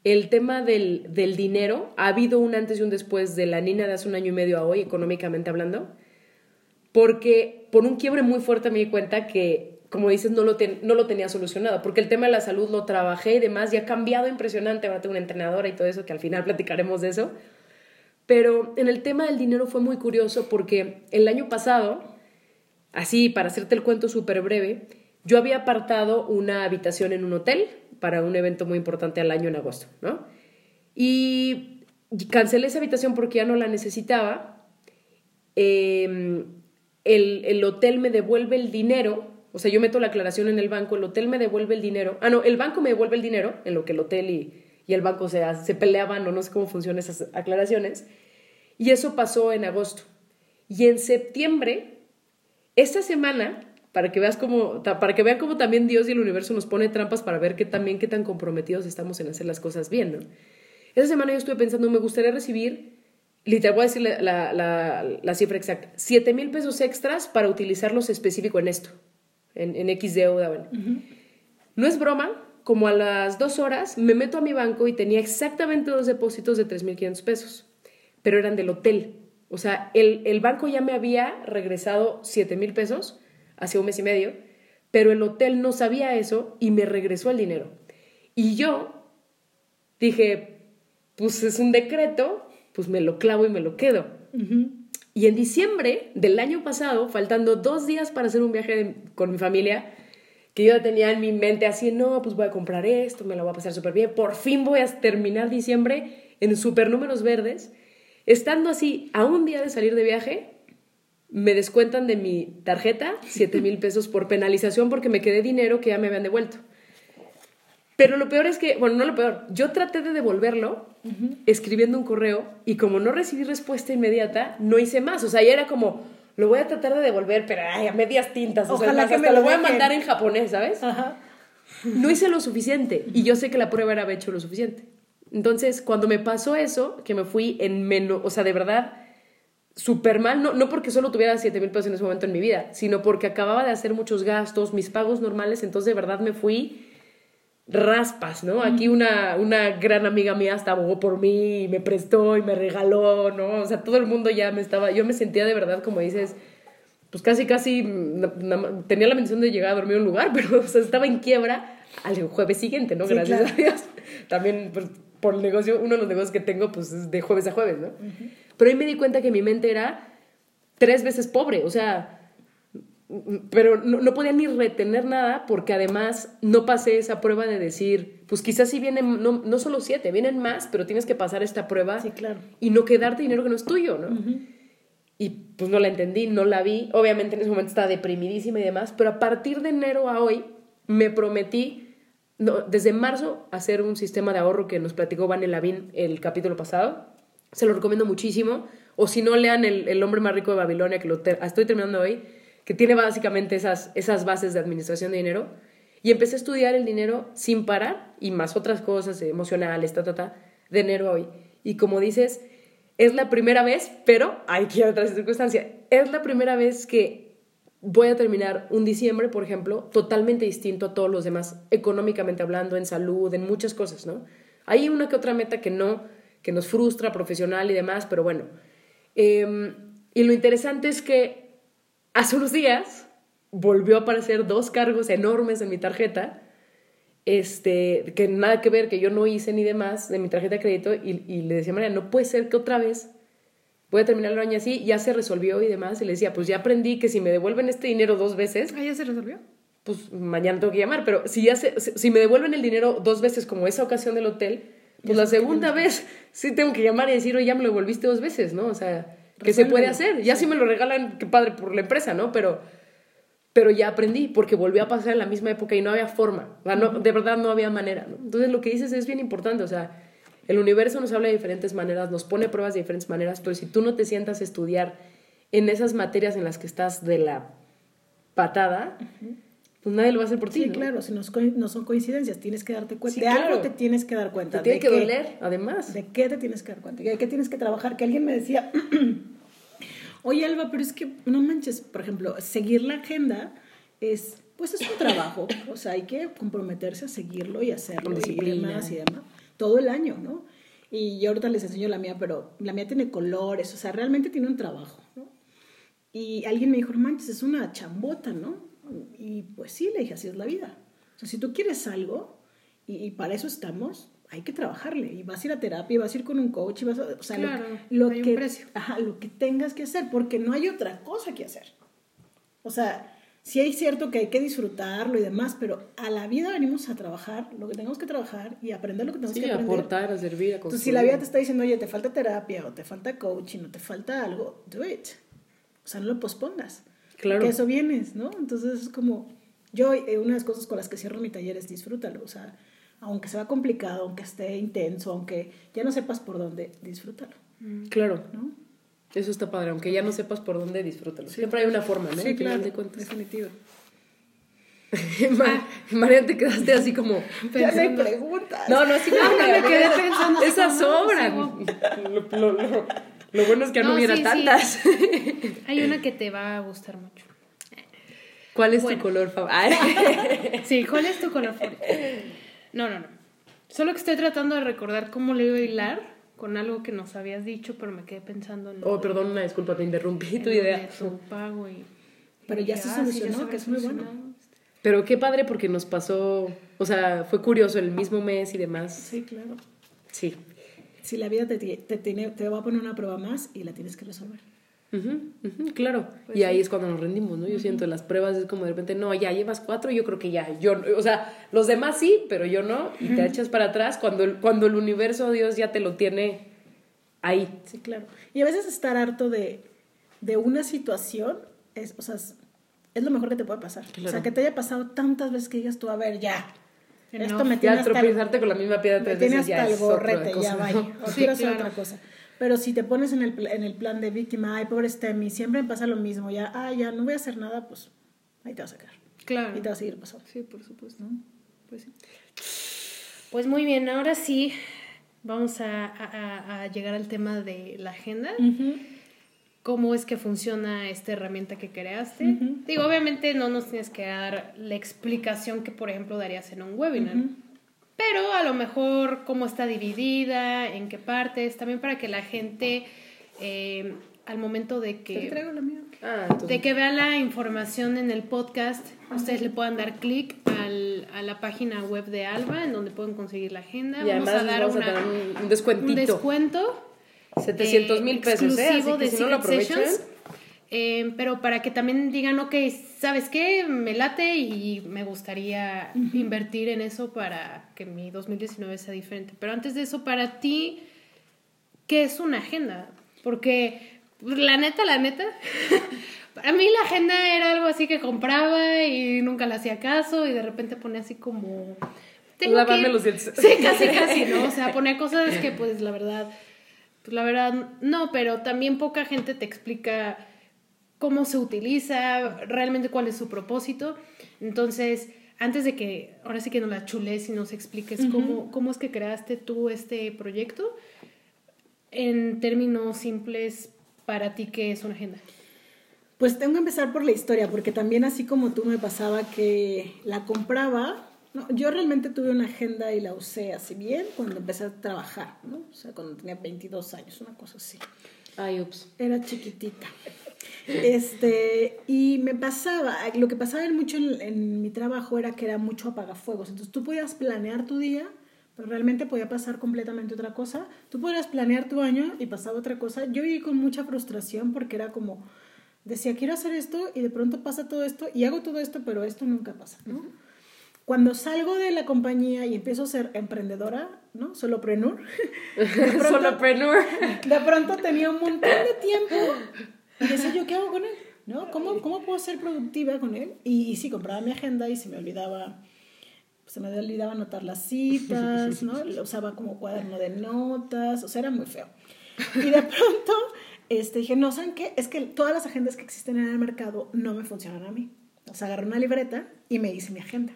Speaker 4: el tema del, del dinero. Ha habido un antes y un después de la Nina de hace un año y medio a hoy, económicamente hablando, porque por un quiebre muy fuerte me di cuenta que, como dices, no lo, ten- no lo tenía solucionado, porque el tema de la salud lo trabajé y demás y ha cambiado impresionante. Ahora tengo una entrenadora y todo eso, que al final platicaremos de eso. Pero en el tema del dinero fue muy curioso porque el año pasado, así para hacerte el cuento súper breve, yo había apartado una habitación en un hotel para un evento muy importante al año en agosto, ¿no? Y cancelé esa habitación porque ya no la necesitaba. Eh, el, el hotel me devuelve el dinero, o sea, yo meto la aclaración en el banco, el hotel me devuelve el dinero. Ah, no, el banco me devuelve el dinero, en lo que el hotel y, y el banco se, se peleaban, o no sé cómo funcionan esas aclaraciones. Y eso pasó en agosto. Y en septiembre, esta semana, para que veas cómo, para que vean cómo también Dios y el universo nos pone trampas para ver qué también qué tan comprometidos estamos en hacer las cosas bien, ¿no? Esta semana yo estuve pensando, me gustaría recibir, literal, voy a decir la, la, la- la cifra exacta, 7 mil pesos extras para utilizarlos específico en esto, en, en X deuda. Bueno. No es broma, como a las dos horas me meto a mi banco y tenía exactamente dos depósitos de 3.500 pesos, pero eran del hotel. O sea, el, el banco ya me había regresado 7 mil pesos hace un mes y medio, pero el hotel no sabía eso y me regresó el dinero. Y yo dije, pues es un decreto, pues me lo clavo y me lo quedo. Y en diciembre del año pasado, faltando dos días para hacer un viaje de- con mi familia, que yo tenía en mi mente así, no, pues voy a comprar esto, me lo voy a pasar súper bien, por fin voy a terminar diciembre en super números verdes, estando así a un día de salir de viaje, me descuentan de mi tarjeta 7 mil pesos por penalización porque me quedé dinero que ya me habían devuelto. Pero lo peor es que, bueno, no lo peor, yo traté de devolverlo escribiendo un correo y como no recibí respuesta inmediata, no hice más. O sea, ya era como, lo voy a tratar de devolver, pero ay, a medias tintas. O
Speaker 5: Ojalá
Speaker 4: sea,
Speaker 5: que
Speaker 4: hasta
Speaker 5: me
Speaker 4: lo
Speaker 5: lo
Speaker 4: voy a mandar en japonés, ¿sabes?
Speaker 5: Ajá.
Speaker 4: No hice lo suficiente y yo sé que la prueba era haber hecho lo suficiente. Entonces, cuando me pasó eso, que me fui en menos, o sea, de verdad, súper mal, no, no porque solo tuviera 7 mil pesos en ese momento en mi vida, sino porque acababa de hacer muchos gastos, mis pagos normales, entonces de verdad me fui raspas, ¿no? Aquí una, una gran amiga mía hasta abogó por mí y me prestó y me regaló, ¿no? O sea, todo el mundo ya me estaba, yo me sentía de verdad, como dices, pues casi, casi tenía la bendición de llegar a dormir en un lugar, pero o sea, estaba en quiebra al jueves siguiente, ¿no?
Speaker 5: Sí,
Speaker 4: Gracias
Speaker 5: claro.
Speaker 4: a Dios. También, pues, por el negocio, uno de los negocios que tengo, pues, es de jueves a jueves, ¿no? Pero ahí me di cuenta que mi mente era tres veces pobre, o sea, pero no, no podía ni retener nada porque además no pasé esa prueba de decir, pues quizás sí vienen, no, no solo siete, vienen más, pero tienes que pasar esta prueba
Speaker 5: Sí, claro.
Speaker 4: y no quedarte dinero que no es tuyo, ¿no? Y pues no la entendí, no la vi. Obviamente en ese momento estaba deprimidísima y demás, pero a partir de enero a hoy me prometí, no, desde marzo, hacer un sistema de ahorro que nos platicó Vane Lavín el capítulo pasado. Se lo recomiendo muchísimo. O si no, lean El, el hombre más rico de Babilonia, que lo estoy terminando hoy, que tiene básicamente esas, esas bases de administración de dinero. Y empecé a estudiar el dinero sin parar y más otras cosas emocionales, ta, ta, ta, de enero a hoy. Y como dices, es la primera vez, pero hay que ir a otra circunstancia. Es la primera vez que voy a terminar un diciembre, por ejemplo, totalmente distinto a todos los demás, económicamente hablando, en salud, en muchas cosas, ¿no? Hay una que otra meta que no, que nos frustra, profesional y demás, pero bueno. Eh, y lo interesante es que hace unos días volvió a aparecer dos cargos enormes en mi tarjeta, este, que nada que ver, que yo no hice ni demás de mi tarjeta de crédito, y, y le decía a María, no puede ser que otra vez voy a terminar el año así, ya se resolvió y demás, y le decía, pues ya aprendí que si me devuelven este dinero dos veces,
Speaker 2: Ah, ya se resolvió.
Speaker 4: pues mañana tengo que llamar, pero si, ya se- si me devuelven el dinero dos veces como esa ocasión del hotel, pues la segunda vez sí tengo que llamar y decir, oye, ya me lo devolviste dos veces, ¿no? O sea, que se puede hacer. Ya si me lo regalan, qué padre por la empresa, ¿no? Pero, pero ya aprendí porque volvió a pasar en la misma época y no había forma. O sea, no- de verdad no había manera, ¿no? Entonces lo que dices es bien importante, o sea, el universo nos habla de diferentes maneras, nos pone pruebas de diferentes maneras, pero si tú no te sientas a estudiar en esas materias en las que estás de la patada, pues nadie lo va a hacer por ti.
Speaker 5: Sí,
Speaker 4: ¿no?
Speaker 5: claro, si no, no son coincidencias, tienes que darte cuenta.
Speaker 4: Sí,
Speaker 5: de algo
Speaker 4: claro.
Speaker 5: te tienes que dar cuenta.
Speaker 4: Te tiene
Speaker 5: ¿De
Speaker 4: que
Speaker 5: qué?
Speaker 4: doler, además.
Speaker 5: ¿De qué te tienes que dar cuenta? ¿De qué tienes que trabajar? Que alguien me decía, oye Alba, pero es que no manches, por ejemplo, seguir la agenda es, pues es un trabajo, o sea, hay que comprometerse a seguirlo y hacerlo y demás y demás, todo el año, ¿no? Y yo ahorita les enseño la mía, pero la mía tiene colores, o sea, realmente tiene un trabajo, ¿no? Y alguien me dijo, no manches, es una chambota, ¿no? Y pues sí, le dije, así es la vida. O sea, si tú quieres algo, y, y para eso estamos, hay que trabajarle. Y vas a ir a terapia, y vas a ir con un coach, y vas a, o sea, lo-
Speaker 2: Claro,
Speaker 5: lo,
Speaker 2: hay un
Speaker 5: que,
Speaker 2: precio.
Speaker 5: ajá, lo que tengas que hacer, porque no hay otra cosa que hacer. O sea, sí hay cierto que hay que disfrutarlo y demás, pero a la vida venimos a trabajar lo que tenemos que trabajar y aprender lo que tenemos
Speaker 4: Sí,
Speaker 5: que aprender.
Speaker 4: aportar, a servir, a
Speaker 5: Entonces, si la vida te está diciendo, oye, te falta terapia o te falta coaching o te falta algo, do it. O sea, no lo pospongas.
Speaker 4: Claro.
Speaker 5: Que eso vienes, ¿no? Entonces es como, yo, eh, una de las cosas con las que cierro mi taller es disfrútalo. O sea, aunque sea complicado, aunque esté intenso, aunque ya no sepas por dónde, disfrútalo,
Speaker 4: Claro,
Speaker 5: ¿no?
Speaker 4: eso está padre, aunque ya no sepas por dónde disfrútalo. Siempre hay una forma, ¿no?
Speaker 5: Sí, claro,
Speaker 4: de cuentas. María, te quedaste así como...
Speaker 5: Ya no hay preguntas.
Speaker 4: No, no, sí,
Speaker 2: No, no, me
Speaker 4: no,
Speaker 2: quedé pensando
Speaker 4: sobran. Lo, lo- lo- lo bueno es que ya no,
Speaker 2: No,
Speaker 4: hubiera
Speaker 2: sí, sí.
Speaker 4: tantas.
Speaker 2: Hay una que te va a gustar mucho.
Speaker 4: ¿Cuál es
Speaker 2: Bueno.
Speaker 4: tu color favorito?
Speaker 2: Sí, ¿cuál es tu color favorito? No, no, no. Solo que estoy tratando de recordar cómo le iba a hilar con algo que nos habías dicho, pero me quedé pensando en
Speaker 4: Oh, perdón, una disculpa, te interrumpí
Speaker 2: en
Speaker 4: tu idea.
Speaker 2: de tu pago y...
Speaker 5: Pero
Speaker 2: y
Speaker 5: ya
Speaker 2: dije,
Speaker 5: se
Speaker 2: ah, sí,
Speaker 5: solucionó,
Speaker 2: se
Speaker 5: que es muy bueno.
Speaker 4: Pero qué padre porque nos pasó, o sea, fue curioso el mismo mes y demás.
Speaker 5: Sí, claro.
Speaker 4: Sí.
Speaker 5: Si la vida te, te, tiene, te va a poner una prueba más y la tienes que resolver.
Speaker 4: Ujú, ujú, claro. y ahí es cuando nos rendimos, ¿no? Yo siento las pruebas es como de repente, no, ya llevas cuatro, yo creo que ya, yo, o sea, los demás sí, pero yo no, y te echas para atrás cuando el, cuando el universo, Dios ya te lo tiene ahí.
Speaker 5: Sí, claro. Y a veces estar harto de, de una situación es, o sea, es, es lo mejor que te puede pasar. O sea,
Speaker 4: Claro.
Speaker 5: que te haya pasado tantas veces que digas tú, a ver, ya.
Speaker 2: Que
Speaker 5: Esto
Speaker 2: no.
Speaker 5: me tiene
Speaker 4: Ya
Speaker 5: hasta el-
Speaker 4: con la misma piedra
Speaker 5: me
Speaker 4: tres
Speaker 5: tiene
Speaker 4: veces ya
Speaker 5: hasta el
Speaker 4: es otra
Speaker 5: gorrete,
Speaker 4: cosa,
Speaker 5: ya vaya.
Speaker 4: ¿no?
Speaker 5: O
Speaker 2: Sí,
Speaker 5: quiero hacer
Speaker 2: claro.
Speaker 5: otra cosa. Pero si te pones en el, en el plan de víctima, ay, pobre Stemi, siempre me pasa lo mismo, ya, ah, ya no voy a hacer nada, pues ahí te vas a quedar.
Speaker 2: Claro.
Speaker 5: Y te va a seguir pasando.
Speaker 2: Sí, por supuesto. Pues sí. Pues muy bien, ahora sí vamos a, a- a- a llegar al tema de la agenda. ¿Cómo es que funciona esta herramienta que creaste? Digo, obviamente no nos tienes que dar la explicación que, por ejemplo, darías en un webinar. Pero a lo mejor cómo está dividida, en qué partes, también para que la gente eh, al momento de
Speaker 5: Te
Speaker 2: que
Speaker 5: traigo la mía.
Speaker 4: Ah,
Speaker 2: de que vean la información en el podcast, ustedes le puedan dar clic al- a la página web de Alba, en donde pueden conseguir la agenda.
Speaker 4: y
Speaker 2: vamos
Speaker 4: además
Speaker 2: a
Speaker 4: les
Speaker 2: dar
Speaker 4: vamos
Speaker 2: una-
Speaker 4: a dar un, un descuentito.
Speaker 2: un descuento.
Speaker 4: 700 mil
Speaker 2: eh,
Speaker 4: pesos, ¿eh? Así
Speaker 2: exclusivo
Speaker 4: que
Speaker 2: de
Speaker 4: si no lo
Speaker 2: Secret
Speaker 4: aprovechan...
Speaker 2: Sessions, eh, pero para que también digan, ok, ¿sabes qué? Me late y me gustaría invertir en eso para que mi 2019 sea diferente. Pero antes de eso, para ti, ¿qué es una agenda? Porque pues, la neta, la neta, para mí la agenda era algo así que compraba y nunca le hacía caso y de repente ponía así como... tengo
Speaker 4: Lavarme
Speaker 2: que-
Speaker 4: los dientes.
Speaker 2: Sí, casi, casi, ¿no? O sea, ponía cosas que pues la verdad, pues la verdad no, pero también poca gente te explica cómo se utiliza, realmente cuál es su propósito. Entonces, antes de que, ahora sí que nos la chules y nos expliques cómo, cómo es que creaste tú este proyecto, en términos simples, para ti, ¿qué es una agenda?
Speaker 5: Pues tengo que empezar por la historia, porque también así como tú me pasaba que la compraba, no, yo realmente tuve una agenda y la usé así bien cuando empecé a trabajar, ¿no? O sea, cuando tenía 22 años, una cosa así.
Speaker 4: Ay, ups.
Speaker 5: Era chiquitita. Este, y me pasaba, lo que pasaba mucho en, en mi trabajo era que era mucho apagafuegos. Entonces tú podías planear tu día, pero realmente podía pasar completamente otra cosa. Tú podías planear tu año y pasaba otra cosa. Yo viví con mucha frustración porque era como, decía, quiero hacer esto y de pronto pasa todo esto y hago todo esto, pero esto nunca pasa, ¿no? Cuando salgo de la compañía y empiezo a ser emprendedora, ¿no? Solopreneur. de pronto-
Speaker 4: Solopreneur.
Speaker 5: de pronto tenía un montón de tiempo y decía yo, ¿qué hago con él? ¿No? ¿Cómo, ¿Cómo puedo ser productiva con él? Y, y sí, compraba mi agenda y se me olvidaba, se me olvidaba anotar las citas, ¿no? Lo usaba como cuaderno de notas, o sea, era muy feo. Y de pronto este, dije, no, ¿saben qué? Es que todas las agendas que existen en el mercado no me funcionan a mí. O sea, agarré una libreta y me hice mi agenda.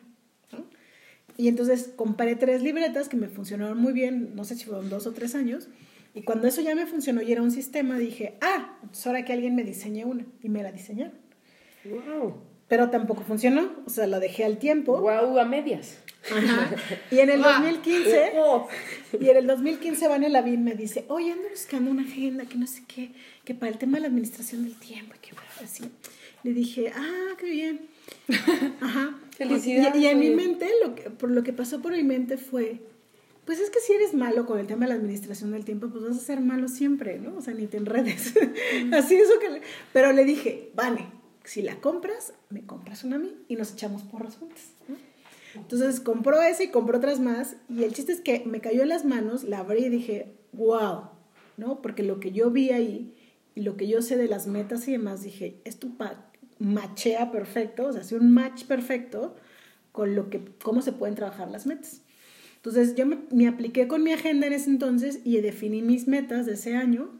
Speaker 5: Y entonces compré tres libretas que me funcionaron muy bien, no sé si fueron dos o tres años. Y cuando eso ya me funcionó y era un sistema, dije, ah, entonces ahora que alguien me diseñe una. Y me la diseñaron.
Speaker 4: Wow.
Speaker 5: Pero tampoco funcionó, o sea, la dejé al tiempo.
Speaker 4: Wow, a medias.
Speaker 5: Ajá. Y en el
Speaker 2: Ah.
Speaker 5: 2015,
Speaker 4: Oh.
Speaker 5: y en el 2015 Vania Lavín me dice, oye, ando buscando una agenda que no sé qué, que para el tema de la administración del tiempo, que bueno, así. Le dije, ah, qué bien. Ajá.
Speaker 4: Felicidades,
Speaker 5: Y, y en mi mente, lo que, por lo que pasó por mi mente fue, pues es que si eres malo con el tema de la administración del tiempo, pues vas a ser malo siempre, ¿no? O sea, ni te enredes. Así eso que... le- Pero le dije, vale, si la compras, me compras una a mí y nos echamos porras juntas. ¿no? Entonces compró esa y compró otras más. Y el chiste es que me cayó en las manos, la abrí y dije, wow, ¿no? Porque lo que yo vi ahí y lo que yo sé de las metas y demás, dije, esto pa- machea perfecto, o sea, hace un match perfecto con lo que, cómo se pueden trabajar las metas. Entonces yo me, me apliqué con mi agenda en ese entonces y definí mis metas de ese año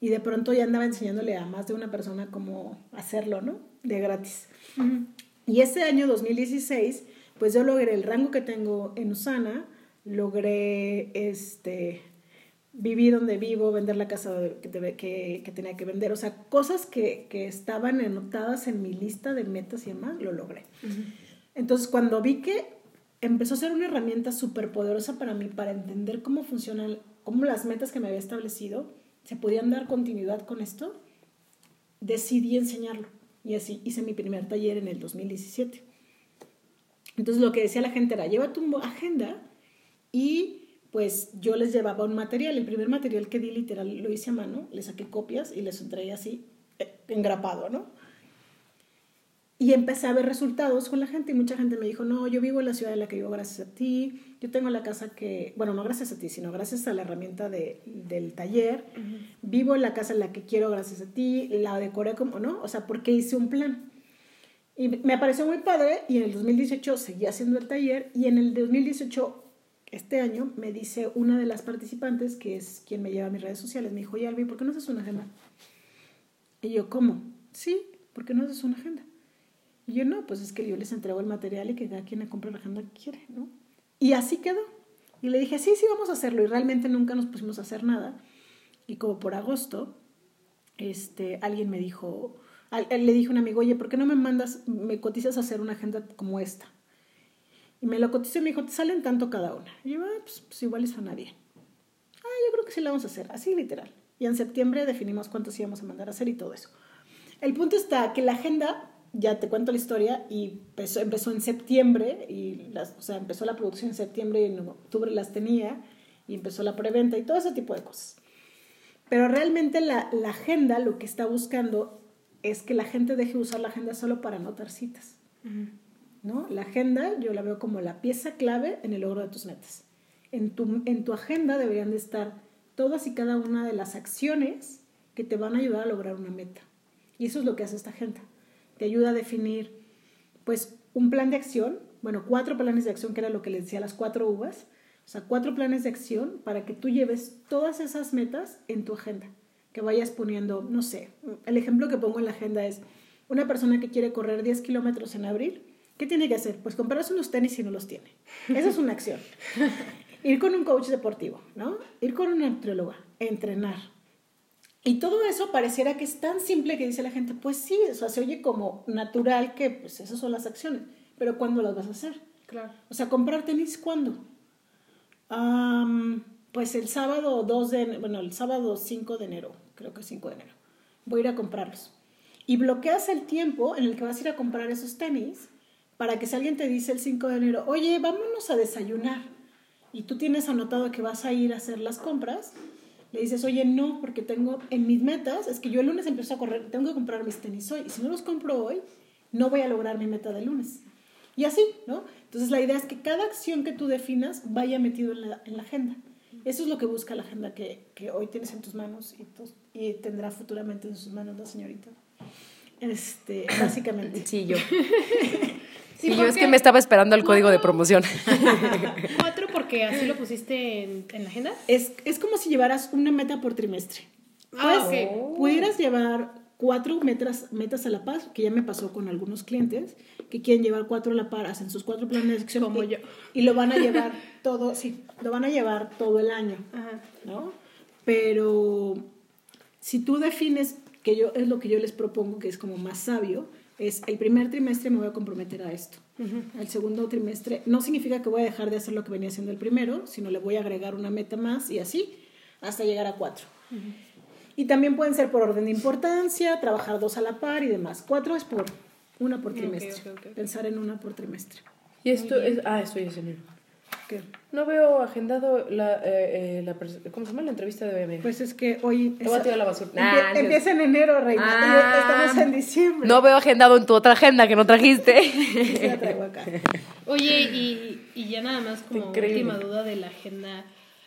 Speaker 5: y de pronto ya andaba enseñándole a más de una persona cómo hacerlo, ¿no? De gratis. Y ese año 2016, pues yo logré el rango que tengo en Usana, logré este, vivir donde vivo, vender la casa que, te- que, que tenía que vender, o sea, cosas que, que estaban anotadas en mi lista de metas y demás, lo logré. Entonces, cuando vi que empezó a ser una herramienta súper poderosa para mí, para entender cómo funcionan, cómo las metas que me había establecido, se podían dar continuidad con esto, decidí enseñarlo. Y así hice mi primer taller en el 2017. Entonces lo que decía la gente era, lleva tu agenda y pues yo les llevaba un material. El primer material que di literal lo hice a mano, le saqué copias y les entregué así eh, engrapado, ¿no? Y empecé a ver resultados con la gente y mucha gente me dijo, no, yo vivo en la ciudad en la que vivo gracias a ti, yo tengo la casa que, bueno, no gracias a ti, sino gracias a la herramienta de, del taller, vivo en la casa en la que quiero gracias a ti, la decoré como, ¿no? O sea, porque hice un plan. Y me pareció muy padre y en el 2018 seguí haciendo el taller y en el 2018, este año, me dice una de las participantes, que es quien me lleva a mis redes sociales, me dijo, oye Albi, ¿por qué no haces una agenda? Y yo, ¿cómo? Sí, ¿por qué no haces una agenda? Y yo, no, pues es que yo les entrego el material y que cada quien le compre la agenda que quiere, ¿no? Y así quedó. Y le dije, sí, sí, vamos a hacerlo. Y realmente nunca nos pusimos a hacer nada. Y como por agosto, este, alguien me dijo, le dije a un amigo, oye, ¿por qué no me mandas, me cotizas a hacer una agenda como esta? Y me lo cotizó y me dijo, te salen tanto cada una. Y yo, ah, pues, pues igual suena bien. Ah, yo creo que sí la vamos a hacer, así literal. Y en septiembre definimos cuántos íbamos a mandar a hacer y todo eso. El punto está que la agenda, ya te cuento la historia, y empezó, empezó en septiembre, y las, o sea, empezó la producción en septiembre y en octubre las tenía, y empezó la preventa y todo ese tipo de cosas. Pero realmente la, la agenda lo que está buscando es que la gente deje de usar la agenda solo para anotar citas. ¿No? La agenda yo la veo como la pieza clave en el logro de tus metas. En tu, en tu agenda deberían de estar todas y cada una de las acciones que te van a ayudar a lograr una meta. Y eso es lo que hace esta agenda. Te ayuda a definir, pues, un plan de acción, bueno, cuatro planes de acción, que era lo que les decía, las cuatro uvas, o sea, cuatro planes de acción para que tú lleves todas esas metas en tu agenda que vayas poniendo, no sé, el ejemplo que pongo en la agenda es una persona que quiere correr 10 kilómetros en abril, ¿qué tiene que hacer? Pues comprarse unos tenis si no los tiene. Esa es una acción. Ir con un coach deportivo, ¿no? Ir con una nutrióloga, entrenar. Y todo eso pareciera que es tan simple que dice la gente, pues sí, o sea, se oye como natural que pues esas son las acciones, pero ¿cuándo las vas a hacer?
Speaker 2: Claro.
Speaker 5: O sea, comprar tenis, ¿cuándo? pues el sábado 2 de, bueno, el sábado 5 de enero, creo que 5 de enero. Voy a ir a comprarlos. Y bloqueas el tiempo en el que vas a ir a comprar esos tenis para que si alguien te dice el 5 de enero, oye, vámonos a desayunar, y tú tienes anotado que vas a ir a hacer las compras, le dices, oye, no, porque tengo en mis metas, es que yo el lunes empiezo a correr, tengo que comprar mis tenis hoy, y si no los compro hoy, no voy a lograr mi meta del lunes. Y así, ¿no? Entonces la idea es que cada acción que tú definas vaya metido en la, en la agenda. Eso es lo que busca la agenda que, que hoy tienes en tus manos y, y, tendrá futuramente en sus manos la señorita. Este, básicamente.
Speaker 4: Sí, yo. Sí, yo es que me estaba esperando el código de promoción.
Speaker 2: ¿Cuatro porque así lo pusiste en, en la agenda?
Speaker 5: Es, es, como si llevaras una meta por trimestre. Ah, pues, Pudieras llevar cuatro metas, metas a la paz, que ya me pasó con algunos clientes que quieren llevar cuatro a la par, hacen sus cuatro planes de acción
Speaker 2: Como
Speaker 5: y,
Speaker 2: yo.
Speaker 5: y lo van a llevar todo, sí, lo van a llevar todo el año, ¿no? Pero si tú defines, que yo es lo que yo les propongo, que es como más sabio, es el primer trimestre me voy a comprometer a esto. El segundo trimestre no significa que voy a dejar de hacer lo que venía haciendo el primero, sino le voy a agregar una meta más y así hasta llegar a cuatro. Y también pueden ser por orden de importancia, trabajar dos a la par y demás. Cuatro es por una por trimestre. Pensar en una por trimestre.
Speaker 4: Y esto es. Ah, esto es enero.
Speaker 5: ¿Qué?
Speaker 4: No veo agendado la, eh, eh, la ¿cómo se llama la entrevista de hoy?
Speaker 5: Pues es que hoy
Speaker 4: Te voy a tirar la basura.
Speaker 5: Empie empieza en enero, Reina.
Speaker 4: Ah,
Speaker 5: Estamos en diciembre.
Speaker 4: No veo agendado en tu otra agenda que no trajiste.
Speaker 5: Sí, la traigo acá.
Speaker 2: Oye, y, y ya nada más como
Speaker 4: Increíble.
Speaker 2: última duda de la agenda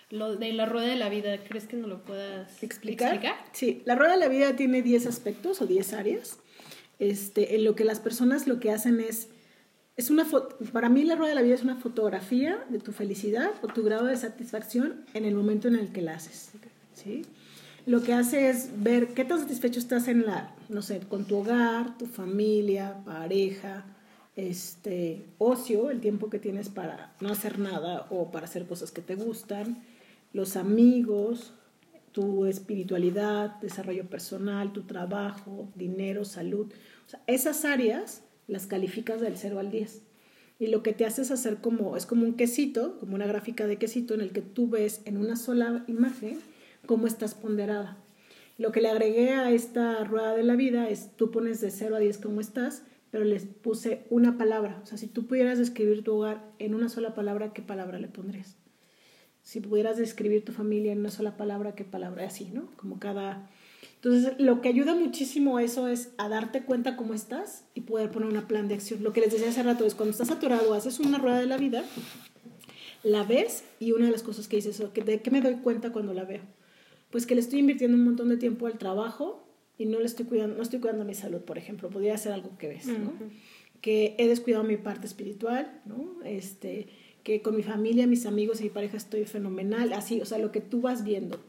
Speaker 2: lo de la rueda de la vida, ¿crees que nos lo puedas
Speaker 5: explicar?
Speaker 2: explicar?
Speaker 5: Sí, la rueda de la vida tiene 10 aspectos o 10 áreas. Este, en lo que las personas lo que hacen es, es una para mí la rueda de la vida es una fotografía de tu felicidad o tu grado de satisfacción en el momento en el que la haces. ¿sí? Lo que hace es ver qué tan satisfecho estás en la, no sé, con tu hogar, tu familia, pareja, este, ocio, el tiempo que tienes para no hacer nada o para hacer cosas que te gustan, los amigos, tu espiritualidad, desarrollo personal, tu trabajo, dinero, salud. Esas áreas las calificas del 0 al 10. Y lo que te hace es hacer como, es como un quesito, como una gráfica de quesito en el que tú ves en una sola imagen cómo estás ponderada. Lo que le agregué a esta rueda de la vida es tú pones de 0 a 10 cómo estás, pero les puse una palabra. O sea, si tú pudieras describir tu hogar en una sola palabra, ¿qué palabra le pondrías? Si pudieras describir tu familia en una sola palabra, ¿qué palabra? Así, ¿no? Como cada... Entonces, lo que ayuda muchísimo eso es a darte cuenta cómo estás y poder poner un plan de acción. Lo que les decía hace rato es cuando estás atorado, haces una rueda de la vida, la ves y una de las cosas que dices, ¿de qué me doy cuenta cuando la veo? Pues que le estoy invirtiendo un montón de tiempo al trabajo y no le estoy cuidando, no estoy cuidando mi salud, por ejemplo. Podría ser algo que ves, ¿no? Que he descuidado mi parte espiritual, ¿no? Este, que con mi familia, mis amigos y mi pareja estoy fenomenal, así, o sea, lo que tú vas viendo.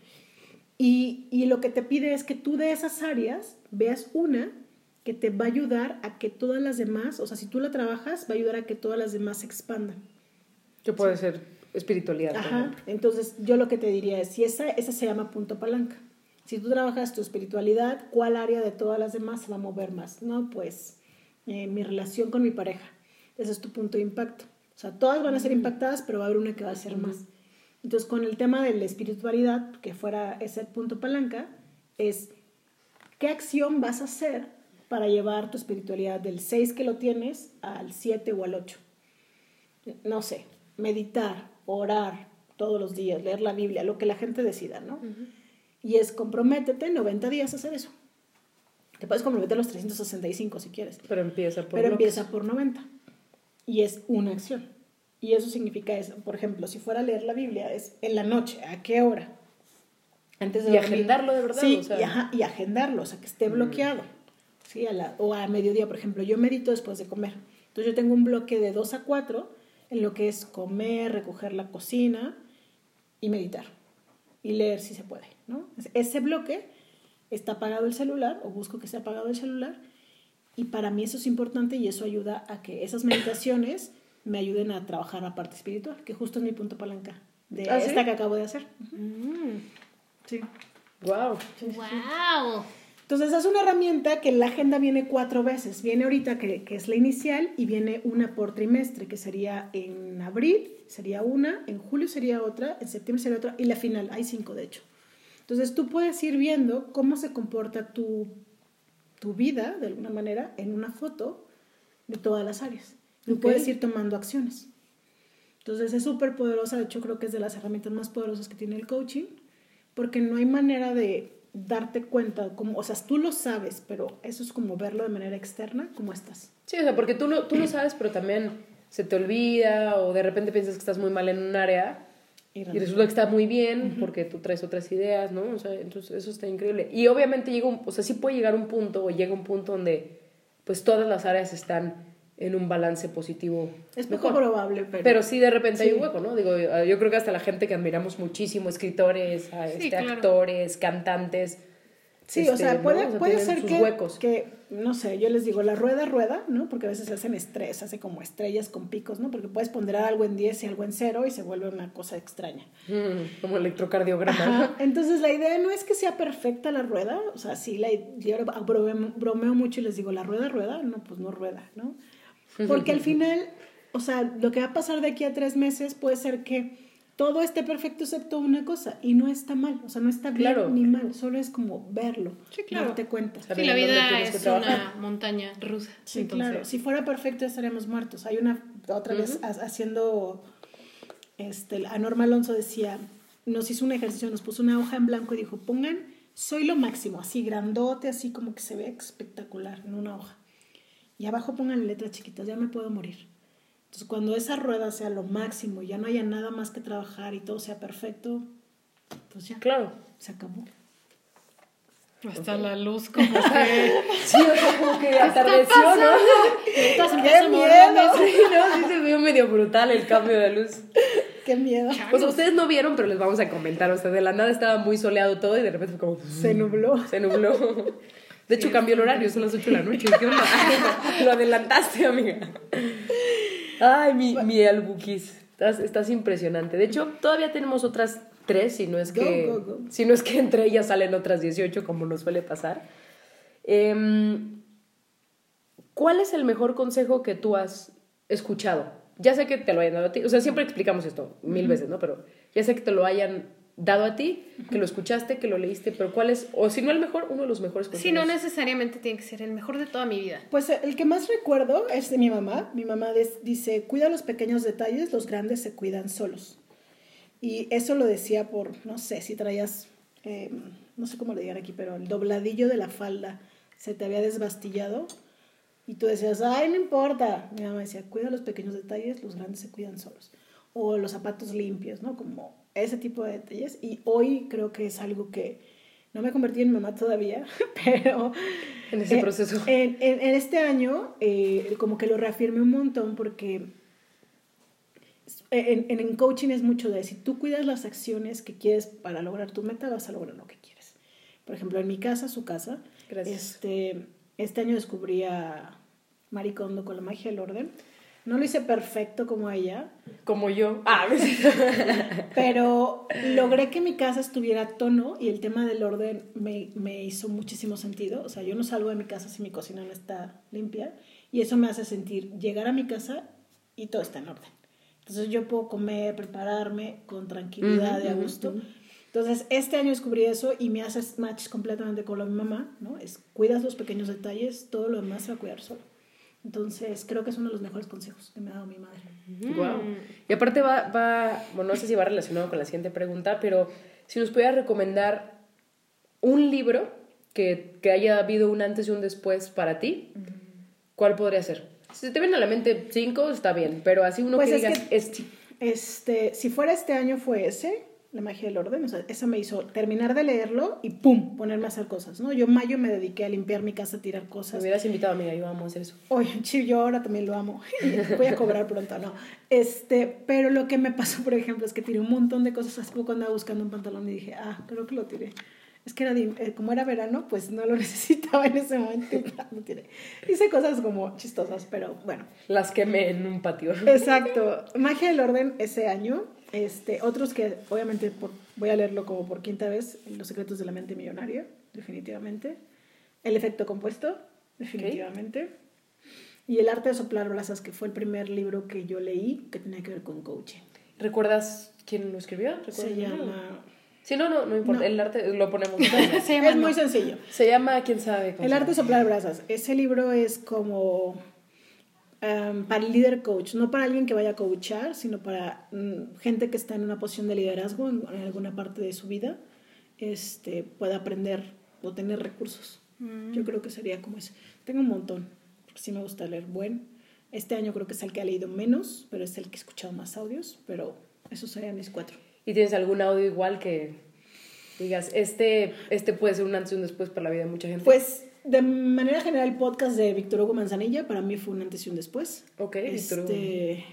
Speaker 5: Y, y lo que te pide es que tú de esas áreas veas una que te va a ayudar a que todas las demás, o sea, si tú la trabajas, va a ayudar a que todas las demás se expandan.
Speaker 4: Que puede ser espiritualidad.
Speaker 5: Ajá. Entonces, yo lo que te diría es, si esa, esa se llama punto palanca. Si tú trabajas tu espiritualidad, ¿cuál área de todas las demás se va a mover más? No, pues eh, mi relación con mi pareja. Ese es tu punto de impacto. O sea, todas van a ser impactadas, pero va a haber una que va a ser más. Entonces, con el tema de la espiritualidad, que fuera ese punto palanca, es qué acción vas a hacer para llevar tu espiritualidad del 6 que lo tienes al 7 o al 8. No sé, meditar, orar todos los días, leer la Biblia, lo que la gente decida, ¿no? Y es comprométete 90 días a hacer eso. Te puedes comprometer los 365 si quieres.
Speaker 4: Pero empieza por
Speaker 5: Pero empieza por 90. Y es una acción. Y eso significa eso. Por ejemplo, si fuera a leer la Biblia, es en la noche, ¿a qué hora?
Speaker 4: Antes de y agendarlo de verdad.
Speaker 5: Sí, y, agendarlo, o sea, que esté mm. bloqueado. ¿sí? o a mediodía, por ejemplo. Yo medito después de comer. Entonces yo tengo un bloque de 2 a 4 en lo que es comer, recoger la cocina y meditar. Y leer si se puede, ¿no? Ese bloque está apagado el celular o busco que esté apagado el celular y para mí eso es importante y eso ayuda a que esas meditaciones me ayuden a trabajar la parte espiritual, que justo es mi punto palanca de ¿Ah, esta que acabo de hacer.
Speaker 2: Mm.
Speaker 5: Sí.
Speaker 4: Wow.
Speaker 2: Wow.
Speaker 5: Entonces es una herramienta que la agenda viene cuatro veces. Viene ahorita que, que, es la inicial y viene una por trimestre, que sería en abril, sería una, en julio sería otra, en septiembre sería otra y la final, hay cinco de hecho. Entonces tú puedes ir viendo cómo se comporta tu, tu vida, de alguna manera, en una foto de todas las áreas. Y puedes ir tomando acciones. Entonces es súper poderosa, de hecho creo que es de las herramientas más poderosas que tiene el coaching, porque no hay manera de darte cuenta, como, o sea, tú lo sabes, pero eso es como verlo de manera externa, cómo estás.
Speaker 4: Sí, o sea, porque tú lo, tú lo sabes, pero también se te olvida o de repente piensas que estás muy mal en un área y, resulta que está muy bien porque tú traes otras ideas, ¿no? O sea, entonces eso está increíble. Y obviamente llega un, o sea, sí puede llegar un punto o llega un punto donde pues todas las áreas están en un balance positivo.
Speaker 5: Es poco probable, pero...
Speaker 4: Pero sí de repente hay un hueco, ¿no? Digo, yo creo que hasta la gente que admiramos muchísimo, escritores, este, actores, cantantes...
Speaker 5: Sí, o sea, este, puede, puede ser que, huecos. que, no sé, yo les digo, la rueda rueda, ¿no? Porque a veces se hacen estrés, hace como estrellas con picos, ¿no? Porque puedes ponderar algo en 10 y algo en 0 y se vuelve una cosa extraña.
Speaker 4: Mm, como electrocardiograma.
Speaker 5: Entonces, la idea no es que sea perfecta la rueda, o sea, sí, la, yo bromeo, bromeo mucho y les digo, la rueda rueda, no, pues no rueda, ¿no? Porque al final, o sea, lo que va a pasar de aquí a tres meses puede ser que todo esté perfecto excepto una cosa y no está mal, o sea, no está bien ni mal, solo es como verlo, sí, claro. darte cuenta.
Speaker 2: Sí, la vida es una montaña rusa.
Speaker 5: Sí, claro, si fuera perfecto estaríamos muertos. Hay una, otra vez haciendo, este, a Norma Alonso decía, nos hizo un ejercicio, nos puso una hoja en blanco y dijo, pongan, soy lo máximo, así grandote, así como que se ve espectacular en una hoja. Y abajo pongan letras chiquitas, ya me puedo morir. Entonces, cuando esa rueda sea lo máximo, ya no haya nada más que trabajar y todo sea perfecto, pues ya.
Speaker 4: Claro.
Speaker 5: Se acabó.
Speaker 2: Hasta la luz como que...
Speaker 4: sí, o sea, como que atardeció, ¿no?
Speaker 5: ¡Qué miedo!
Speaker 4: Sí, no, sí se vio medio brutal el cambio de luz.
Speaker 5: ¡Qué miedo!
Speaker 4: Pues ustedes no vieron, pero les vamos a comentar. O sea, de la nada estaba muy soleado todo y de repente fue como...
Speaker 5: Se nubló.
Speaker 4: Se nubló. De hecho, cambió el horario, son las 8 de la noche. ¿Qué onda? Lo adelantaste, amiga. Ay, mi, mi albuquis. Estás, estás, impresionante. De hecho, todavía tenemos otras tres, si no es que, Si no es que entre ellas salen otras 18, como nos suele pasar. Em, ¿Cuál es el mejor consejo que tú has escuchado? Ya sé que te lo hayan dado a ti, o sea, siempre explicamos esto mil veces, ¿no? Pero ya sé que te lo hayan dado a ti, que lo escuchaste, que lo leíste, pero ¿cuál es, o si no el mejor, uno de los mejores
Speaker 2: consejos? Sí, no necesariamente tiene que ser el mejor de toda mi vida.
Speaker 5: Pues el que más recuerdo es de mi mamá. Mi mamá dice, cuida los pequeños detalles, los grandes se cuidan solos. Y eso lo decía por, no sé, si traías eh, no sé cómo le digan aquí, pero el dobladillo de la falda se te había desbastillado y tú decías, ay, no importa. Mi mamá decía, cuida los pequeños detalles, los grandes se cuidan solos. O los zapatos limpios, ¿no? Como ese tipo de detalles. Y hoy creo que es algo que no me convertí en mamá todavía, pero...
Speaker 4: En ese
Speaker 5: eh,
Speaker 4: proceso.
Speaker 5: En, en, en este año, eh, como que lo reafirmé un montón porque en, en, coaching es mucho de si tú cuidas las acciones que quieres para lograr tu meta, vas a lograr lo que quieres. Por ejemplo, en mi casa, su casa,
Speaker 4: Gracias.
Speaker 5: este, este año descubrí a Maricondo con la magia del orden. No lo hice perfecto como ella,
Speaker 4: Como yo. Ah,
Speaker 5: pero logré que mi casa estuviera a tono y el tema del orden me, me hizo muchísimo sentido. O sea, yo no salgo de mi casa si mi cocina no está limpia y eso me hace sentir llegar a mi casa y todo está en orden. Entonces yo puedo comer, prepararme con tranquilidad y a gusto. Entonces este año descubrí eso y me hace match completamente con lo de mi mamá, ¿no? Es cuidas los pequeños detalles, todo lo demás se va a cuidar solo. Entonces creo que es uno de los mejores consejos que me ha dado mi madre.
Speaker 4: Wow. Y aparte va, va, bueno, no sé si va relacionado con la siguiente pregunta, pero si nos pudieras recomendar un libro que, que haya habido un antes y un después para ti, ¿cuál podría ser? Si te vienen a la mente cinco, está bien, pero así uno
Speaker 5: Pues
Speaker 4: que
Speaker 5: es
Speaker 4: digas,
Speaker 5: que-
Speaker 4: este.
Speaker 5: Este, si fuera este año fue ese, La magia del orden, o sea, esa me hizo terminar de leerlo y pum, ponerme a hacer cosas, ¿no? Yo en mayo me dediqué a limpiar mi casa, a tirar
Speaker 4: Me
Speaker 5: cosas.
Speaker 4: hubieras invitado, amiga, yo vamos a hacer eso.
Speaker 5: Oye, sí, yo ahora también lo amo. Voy a cobrar pronto, no. Este, pero lo que me pasó, por ejemplo, es que tiré un montón de cosas. Hace poco andaba buscando un pantalón y dije, ah, creo que lo tiré. Es que era de- eh, como era verano, pues no lo necesitaba en ese momento lo tiré. Hice cosas como chistosas, pero bueno.
Speaker 4: Las quemé en un patio.
Speaker 5: Exacto. Magia del orden ese año. Este, otros que obviamente por- voy a leerlo como por quinta vez, Los secretos de la mente millonaria, definitivamente. El efecto compuesto, definitivamente. Y El arte de soplar brasas, que fue el primer libro que yo leí que tenía que ver con coaching.
Speaker 4: ¿Recuerdas quién lo escribió? ¿Recuerdas
Speaker 5: Se llama...
Speaker 4: Sí, no, no, no importa.
Speaker 5: No.
Speaker 4: El arte lo ponemos.
Speaker 2: Se llama
Speaker 5: Es
Speaker 2: no.
Speaker 5: muy sencillo.
Speaker 4: Se llama, quién sabe. cómo
Speaker 5: El arte de soplar brasas. Ese libro es como um, para el líder coach, no para alguien que vaya a coachar, sino para mm, gente que está en una posición de liderazgo en, en alguna parte de su vida, este, pueda aprender o tener recursos. Yo creo que sería como eso. Tengo un montón, porque sí me gusta leer buen. Este año creo que es el que ha leído menos, pero es el que he escuchado más audios, pero esos serían mis cuatro.
Speaker 4: ¿Y tienes algún audio igual que digas, este, este puede ser un antes y un después para la vida de mucha gente?
Speaker 5: Pues de manera general el podcast de Víctor Hugo Manzanilla para mí fue un antes y un después.
Speaker 4: Ok.
Speaker 5: Este,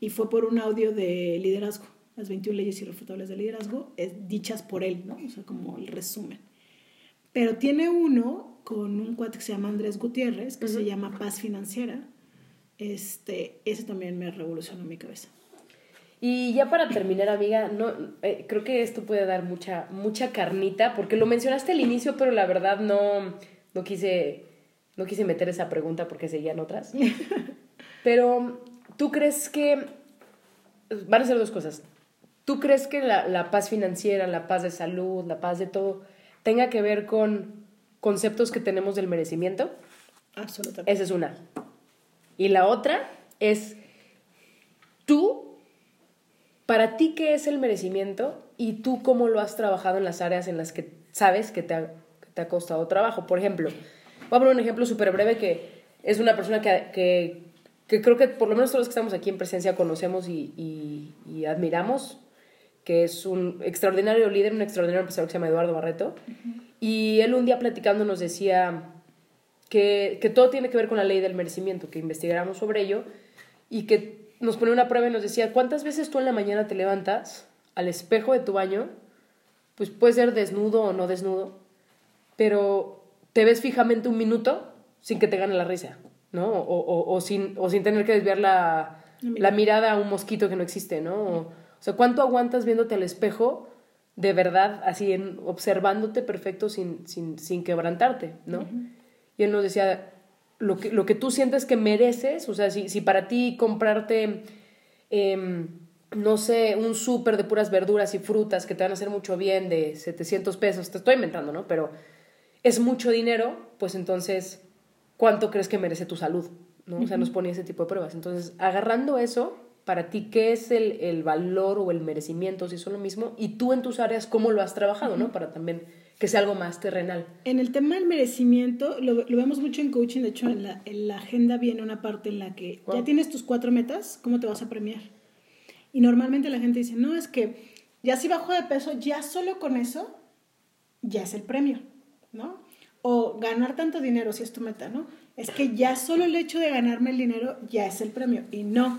Speaker 5: y fue por un audio de liderazgo, las 21 leyes irrefutables de liderazgo, es, dichas por él, ¿no? O sea, como el resumen. Pero tiene uno con un cuate que se llama Andrés Gutiérrez, que se llama Paz Financiera. Este, ese también me revolucionó mi cabeza.
Speaker 4: Y ya para terminar, amiga, no, eh, creo que esto puede dar mucha, mucha carnita, porque lo mencionaste al inicio, pero la verdad no, no, quise, no quise meter esa pregunta porque seguían otras. Pero, ¿tú crees que... Van a ser dos cosas. ¿Tú crees que la, la paz financiera, la paz de salud, la paz de todo, tenga que ver con conceptos que tenemos del merecimiento?
Speaker 5: Absolutamente.
Speaker 4: Esa es una. Y la otra es, tú, para ti, ¿qué es el merecimiento? Y tú, ¿cómo lo has trabajado en las áreas en las que sabes que te te ha costado trabajo? Por ejemplo, voy a poner un ejemplo súper breve que es una persona que, que, que creo que por lo menos todos los que estamos aquí en presencia conocemos y, y, y admiramos, que es un extraordinario líder, un extraordinario empresario que se llama Eduardo Barreto. Y él un día platicando nos decía que, que todo tiene que ver con la ley del merecimiento, que investigáramos sobre ello y que nos ponía una prueba y nos decía, ¿cuántas veces tú en la mañana te levantas al espejo de tu baño? Pues puede ser desnudo o no desnudo, pero te ves fijamente un minuto sin que te gane la risa, ¿no? O, o- o sin, o sin tener que desviar la, la mirada a un mosquito que no existe, ¿no? O, o sea, ¿cuánto aguantas viéndote al espejo de verdad, así, en, observándote perfecto sin, sin, sin quebrantarte, ¿no? Y él nos decía, lo que, lo que tú sientes que mereces, o sea, si, si para ti comprarte, em, no sé, un súper de puras verduras y frutas que te van a hacer mucho bien de 700 pesos, te estoy inventando, ¿no? Pero es mucho dinero, pues entonces, ¿cuánto crees que merece tu salud? ¿no? O sea, nos ponía ese tipo de pruebas. Entonces, agarrando eso, para ti, ¿qué es el, el valor o el merecimiento, si son lo mismo? Y tú en tus áreas, ¿cómo lo has trabajado, no? Para también que sea algo más terrenal.
Speaker 5: En el tema del merecimiento, lo, lo vemos mucho en coaching, de hecho en la, en la agenda viene una parte en la que ya tienes tus cuatro metas, ¿cómo te vas a premiar? Y normalmente la gente dice, no, es que ya si bajo de peso, ya solo con eso, ya es el premio, ¿no? O ganar tanto dinero, si es tu meta, ¿no? Es que ya solo el hecho de ganarme el dinero ya es el premio. Y no.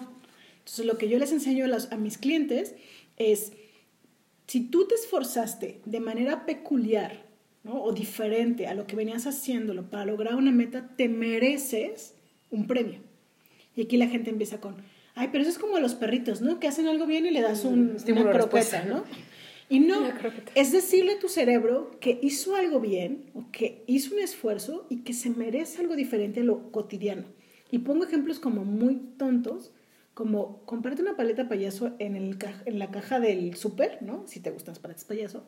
Speaker 5: Entonces lo que yo les enseño a, mis clientes es, si tú te esforzaste de manera peculiar ¿no? o diferente a lo que venías haciéndolo para lograr una meta, te mereces un premio. Y aquí la gente empieza con, ay, pero eso es como los perritos, ¿no? Que hacen algo bien y le das un,
Speaker 4: Estímulo
Speaker 5: una croqueta,
Speaker 4: ¿no?
Speaker 5: ¿No? Y no,
Speaker 4: croqueta.
Speaker 5: es decirle a tu cerebro que hizo algo bien o que hizo un esfuerzo y que se merece algo diferente a lo cotidiano. Y pongo ejemplos como muy tontos, como comprarte una paleta payaso en, el en la caja del súper, ¿no? Si te gustan las paletas payaso.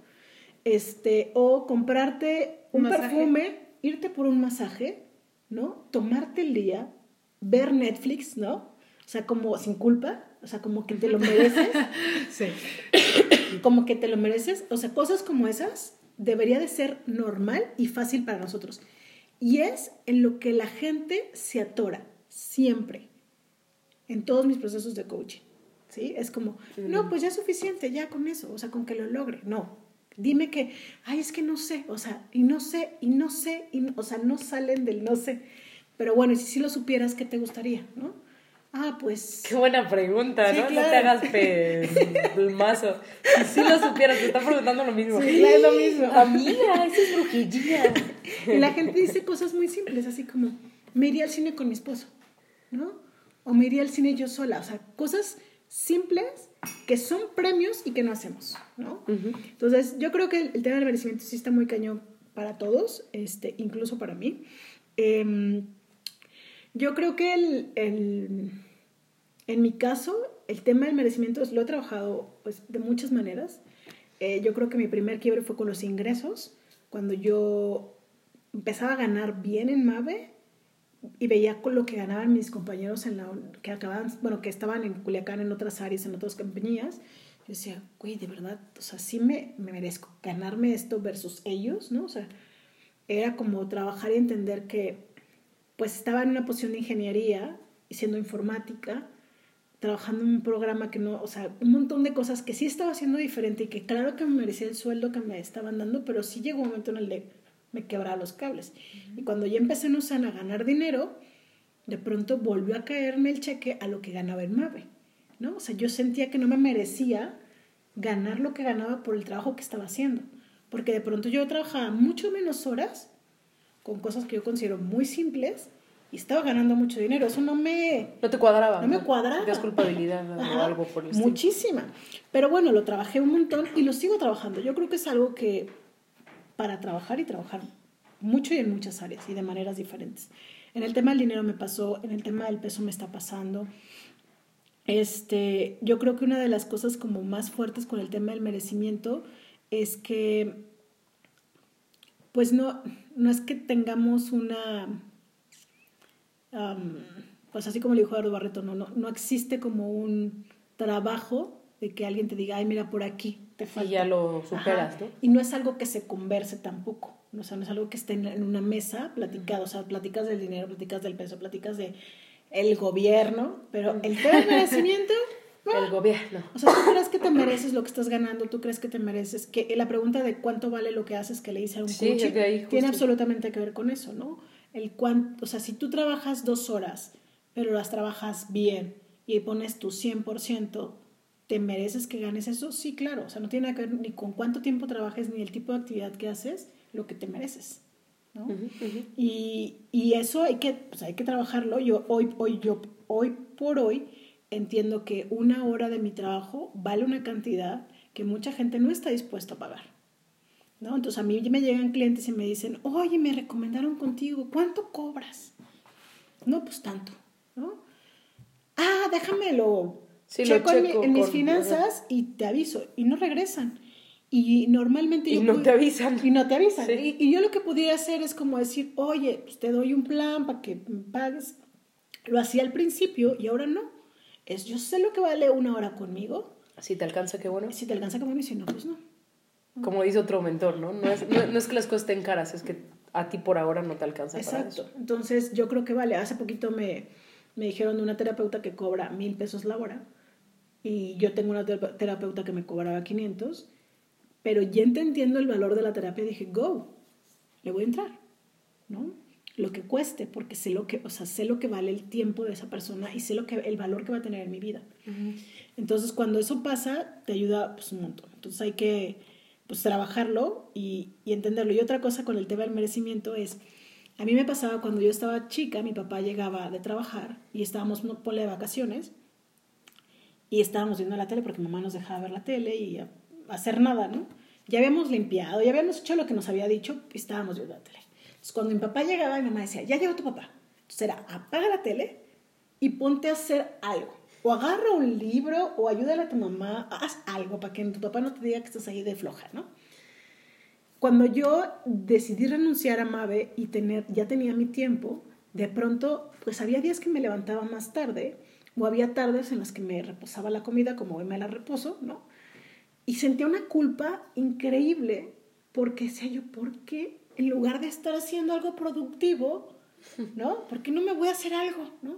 Speaker 5: Este, o comprarte un
Speaker 2: Un
Speaker 5: perfume, irte por un masaje, ¿no? Tomarte el día, ver Netflix, ¿no? O sea, como sin culpa, o sea, como que te lo mereces
Speaker 2: Sí.
Speaker 5: como que te lo mereces, o sea, cosas como esas debería de ser normal y fácil para nosotros. Y es en lo que la gente se atora, siempre, en todos mis procesos de coaching. ¿Sí? Es como, no, pues ya es suficiente, ya con eso, o sea, con que lo logre. No, dime que, ay, es que no sé, o sea, y no sé, y no sé, y no- o sea, no salen del no sé. Pero bueno, y si sí lo supieras, ¿qué te gustaría? ¿No? Ah, pues...
Speaker 4: Qué buena pregunta,
Speaker 5: Sí,
Speaker 4: ¿no? No
Speaker 5: claro.
Speaker 4: te hagas pelmazo. Si lo supieras, te está preguntando lo mismo.
Speaker 5: Sí, es lo mismo.
Speaker 4: Amiga, esa es brujillía.
Speaker 5: Y la gente dice cosas muy simples, así como, me iría al cine con mi esposo, ¿no? O me iría al cine yo sola, o sea, cosas simples que son premios y que no hacemos, ¿no? Entonces, yo creo que el, tema del merecimiento sí está muy cañón para todos, este, incluso para mí. Em, yo creo que el, el- en mi caso, el tema del merecimiento lo he trabajado pues, de muchas maneras. Eh, yo creo que mi primer quiebre fue con los ingresos, cuando yo empezaba a ganar bien en MAVE y veía con lo que ganaban mis compañeros en la, que acababan, bueno, que estaban en Culiacán, en otras áreas, en otras compañías. Yo decía, güey, de verdad, o sea, sí me, me merezco ganarme esto versus ellos, ¿no? O sea, era como trabajar y entender que pues estaba en una posición de ingeniería y siendo informática, trabajando en un programa que no, o sea, un montón de cosas que sí estaba haciendo diferente y que claro que me merecía el sueldo que me estaban dando, pero sí llegó un momento en el que me quebraba los cables. Y cuando ya empecé en USAN a ganar dinero, de pronto volvió a caerme el cheque a lo que ganaba en MAVE, ¿no? O sea, yo sentía que no me merecía ganar lo que ganaba por el trabajo que estaba haciendo, porque de pronto yo trabajaba mucho menos horas con cosas que yo considero muy simples y estaba ganando mucho dinero. Eso no me,
Speaker 4: No te cuadraba.
Speaker 5: no me cuadraba.
Speaker 4: Tenías culpabilidad o
Speaker 5: Ajá,
Speaker 4: algo por el.
Speaker 5: Muchísima. Pero bueno, lo trabajé un montón y lo sigo trabajando. Yo creo que es algo que para trabajar y trabajar mucho y en muchas áreas y de maneras diferentes. En el tema del dinero me pasó, en el tema del peso me está pasando. Este, yo creo que una de las cosas como más fuertes con el tema del merecimiento es que pues no, no es que tengamos una am, pues así como le dijo Eduardo Barreto, no, no, no existe como un trabajo de que alguien te diga, ay, mira, por aquí te falta.
Speaker 4: Y ya lo superas,
Speaker 5: Ajá.
Speaker 4: ¿no?
Speaker 5: Y no es algo que se converse tampoco. O sea, no es algo que esté en, una mesa platicado. O sea, platicas del dinero, platicas del peso, platicas de el gobierno, pero el tema del merecimiento.
Speaker 4: El gobierno.
Speaker 5: O sea, tú crees que te mereces lo que estás ganando, tú crees que te mereces que la pregunta de cuánto vale lo que haces que le hice a un
Speaker 4: Sí,
Speaker 5: coach tiene
Speaker 4: justo.
Speaker 5: absolutamente que ver con eso, ¿no? El cuánto, o sea, si tú trabajas dos horas, pero las trabajas bien y pones tu 100%, ¿te mereces que ganes eso? Sí, claro. O sea, no tiene nada que ver ni con cuánto tiempo trabajes ni el tipo de actividad que haces, lo que te mereces, ¿no? Y, y eso hay que, pues hay que trabajarlo. Yo hoy, hoy, yo, hoy por hoy entiendo que una hora de mi trabajo vale una cantidad que mucha gente no está dispuesta a pagar. ¿no? Entonces a mí me llegan clientes y me dicen, oye, me recomendaron contigo, ¿cuánto cobras? No, pues tanto, ¿no? Ah, déjamelo.
Speaker 4: Sí,
Speaker 5: checo en, mi-
Speaker 4: checo
Speaker 5: en mis finanzas y te aviso. Y no regresan. Y normalmente
Speaker 4: Y
Speaker 5: yo
Speaker 4: no te avisan.
Speaker 5: Y no te avisan.
Speaker 4: Sí.
Speaker 5: Y, y yo lo que pudiera hacer es como decir, oye, pues te doy un plan para que me pagues. Lo hacía al principio y ahora no. Es yo sé lo que vale una hora conmigo.
Speaker 4: Si te alcanza, qué bueno.
Speaker 5: Si te alcanza como y si no, pues no.
Speaker 4: como dice otro mentor, ¿no? No es, no, no es que las cosas estén caras, es que a ti por ahora no te alcanza para
Speaker 5: Exacto.
Speaker 4: eso.
Speaker 5: Entonces, yo creo que vale. Hace poquito me, me dijeron de una terapeuta que cobra mil pesos la hora y yo tengo una tera- terapeuta que me cobraba 500, pero ya entendiendo el valor de la terapia dije, go, le voy a entrar, ¿no? Lo que cueste, porque sé lo que, o sea, sé lo que vale el tiempo de esa persona y sé lo que, el valor que va a tener en mi vida. Entonces, cuando eso pasa, te ayuda pues, un montón. Entonces, hay que pues, trabajarlo y, y entenderlo. Y otra cosa con el tema del merecimiento es, a mí me pasaba cuando yo estaba chica, mi papá llegaba de trabajar y estábamos, ponle de vacaciones, y estábamos viendo la tele porque mamá nos dejaba ver la tele y a- hacer nada, ¿no? Ya habíamos limpiado, ya habíamos hecho lo que nos había dicho y estábamos viendo la tele. Cuando mi papá llegaba, mi mamá decía, ya llegó tu papá. Entonces era, apaga la tele y ponte a hacer algo. O agarra un libro o ayúdale a tu mamá, haz algo para que tu papá no te diga que estás ahí de floja, ¿no? Cuando yo decidí renunciar a Mave y tener, ya tenía mi tiempo, de pronto, pues había días que me levantaba más tarde, o había tardes en las que me reposaba la comida, como hoy me la reposo, ¿no? Y sentía una culpa increíble, porque decía yo, ¿por qué en lugar de estar haciendo algo productivo, ¿no? ¿Por qué no me voy a hacer algo, ¿no?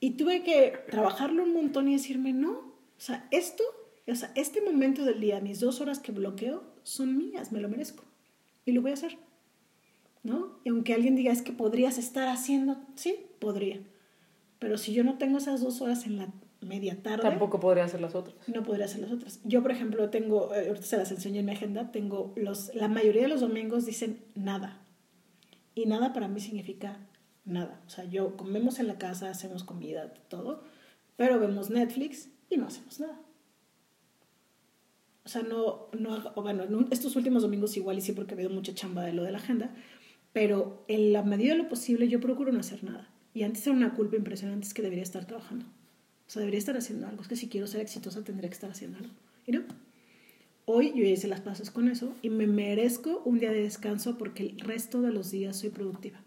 Speaker 5: Y tuve que trabajarlo un montón y decirme, no, o sea, esto, o sea, este momento del día, mis dos horas que bloqueo, son mías, me lo merezco. Y lo voy a hacer, ¿no? Y aunque alguien diga, es que podrías estar haciendo, sí, podría. Pero si yo no tengo esas dos horas en la media tarde,
Speaker 4: Tampoco podría hacer las otras.
Speaker 5: no podría hacer las otras. Yo, por ejemplo, tengo, eh, ahorita se las enseño en mi agenda, tengo los, la mayoría de los domingos dicen nada. Y nada para mí significa nada. O sea, yo comemos en la casa, hacemos comida, todo, pero vemos Netflix y no hacemos nada. O sea, no, no bueno, no- estos últimos domingos igual y sí porque habido mucha chamba de lo de la agenda, pero en la medida de lo posible yo procuro no hacer nada. Y antes era una culpa impresionante, es que debería estar trabajando. Sea, debería estar haciendo algo. Es que si quiero ser exitosa tendría que estar haciendo algo. Y no. Hoy yo ya hice las paces con eso y me merezco un día de descanso porque el resto de los días soy productiva.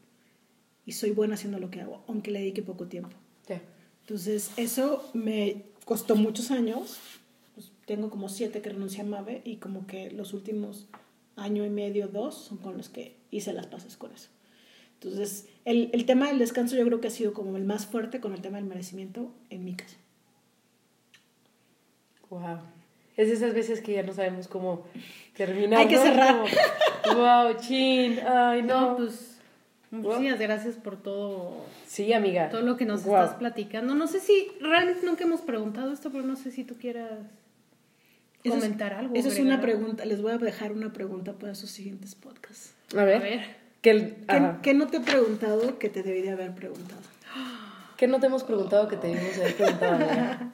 Speaker 5: Y soy buena haciendo lo que hago, aunque le dedique poco tiempo.
Speaker 4: Ya.
Speaker 5: Entonces, eso me costó muchos años. Pues, tengo como siete que renuncié a Mave y como que los últimos año y medio, dos, son con los que hice las paces con eso. Entonces, el, el tema del descanso yo creo que ha sido como el más fuerte con el tema del merecimiento en mi caso.
Speaker 4: Wow. Es de esas veces que ya no sabemos cómo terminar.
Speaker 5: Hay que
Speaker 4: ¿no?
Speaker 5: cerrar.
Speaker 4: Como, wow, chin. Ay, no.
Speaker 2: No, pues muchísimas gracias por todo,
Speaker 4: Sí, amiga.
Speaker 2: todo lo que nos estás platicando. No sé si realmente nunca hemos preguntado esto, pero no sé si tú quieras
Speaker 5: Eso es-
Speaker 2: comentar algo.
Speaker 5: Esa es una pregunta, les voy a dejar una pregunta para sus siguientes podcasts.
Speaker 4: A ver.
Speaker 2: A ver.
Speaker 4: Que el-
Speaker 5: ¿Qué, no te he preguntado que te debería haber preguntado?
Speaker 4: ¿Qué no te hemos preguntado que te debimos haber preguntado?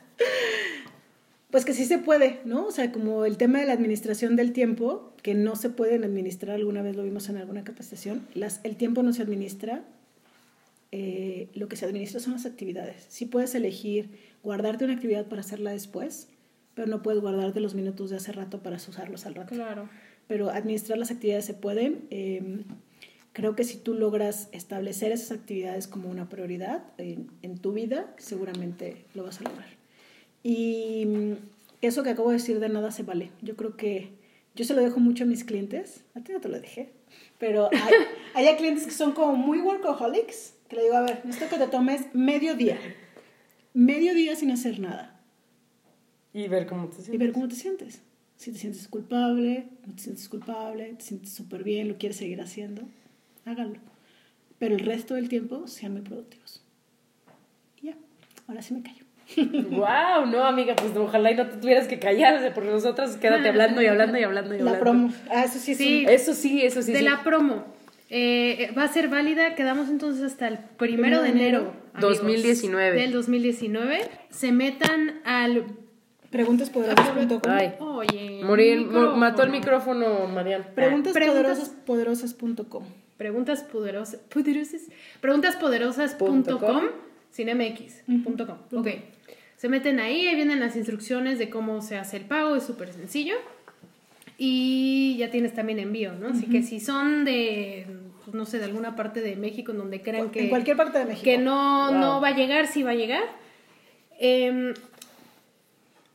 Speaker 5: Pues que sí se puede, ¿no? O sea, como el tema de la administración del tiempo, que no se pueden administrar, alguna vez lo vimos en alguna capacitación, las, el tiempo no se administra, eh, lo que se administra son las actividades. Sí puedes elegir guardarte una actividad para hacerla después, pero no puedes guardarte los minutos de hace rato para usarlos al rato.
Speaker 2: Claro.
Speaker 5: pero administrar las actividades se pueden. Eh, creo que si tú logras establecer esas actividades como una prioridad en, en tu vida, seguramente lo vas a lograr. Y mm, eso que acabo de decir de nada se vale. Yo creo que yo se lo dejo mucho a mis clientes. A ti no te lo dejé. Pero hay, hay clientes que son como muy workaholics, que le digo, a ver, necesito que te tomes medio día. Medio día sin hacer nada
Speaker 4: Y ver cómo te
Speaker 5: y
Speaker 4: sientes.
Speaker 5: ver cómo te sientes. Si te sientes culpable, no te sientes culpable, te sientes súper bien, lo quieres seguir haciendo, háganlo. Pero el resto del tiempo sean muy productivos. Y ya, ahora sí me callo.
Speaker 4: Wow, no, amiga, pues ojalá y no te tuvieras que callar, porque nosotras quédate hablando y hablando y hablando y hablando.
Speaker 5: La promo. Ah, eso sí,
Speaker 2: Sí.
Speaker 4: Eso sí, eso sí.
Speaker 2: de
Speaker 4: sí.
Speaker 2: la promo. eh, va a ser válida, quedamos entonces hasta el primero de enero. amigos,
Speaker 4: 2019.
Speaker 2: Del 2019. Se metan al.
Speaker 5: Preguntaspoderosas.com.
Speaker 2: Oye.
Speaker 4: Morir, mató el micrófono, Marian.
Speaker 5: Preguntaspoderosaspoderosas.com.
Speaker 2: Preguntas poderosas. poderosas preguntaspoderosas.com sin mx.com. Ok. Se meten ahí, ahí vienen las instrucciones de cómo se hace el pago, es súper sencillo. Y ya tienes también envío, ¿no? Así que si son de, pues, no sé, de alguna parte de México en donde crean que,
Speaker 5: En cualquier parte de México.
Speaker 2: que no,
Speaker 4: Wow.
Speaker 2: no va a llegar, sí va a llegar. em,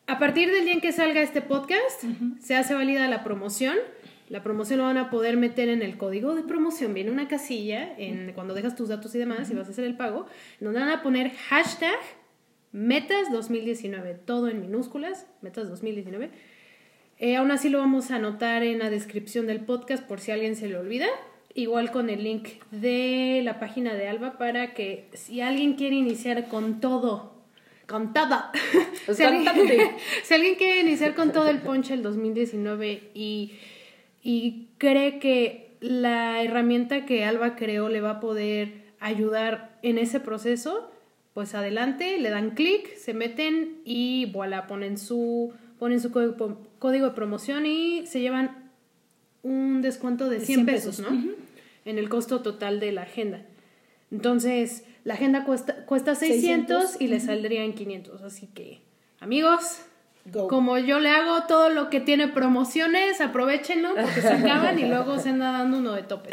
Speaker 2: A partir del día en que salga este podcast, se hace válida la promoción. La promoción lo van a poder meter en el código de promoción. Viene una casilla en, cuando dejas tus datos y demás y vas a hacer el pago, donde van a poner hashtag metas 2019, todo en minúsculas, metas 2019. Eh, aún así lo vamos a anotar en la descripción del podcast por si a alguien se le olvida. Igual con el link de la página de Alba para que si alguien quiere iniciar con todo, con todo, si, alguien, si alguien quiere iniciar con todo el ponche el 2019 y, y cree que la herramienta que Alba creó le va a poder ayudar en ese proceso, pues adelante, le dan clic, se meten y voilà, ponen su, ponen su código, código de promoción y se llevan un descuento de 100, pesos, ¿no? En el costo total de la agenda. Entonces, la agenda cuesta, cuesta 600,
Speaker 5: 600,
Speaker 2: y le saldría en 500. Así que, amigos,
Speaker 5: Go.
Speaker 2: como yo le hago todo lo que tiene promociones, aprovechenlo porque se acaban y luego se anda dando uno de tope.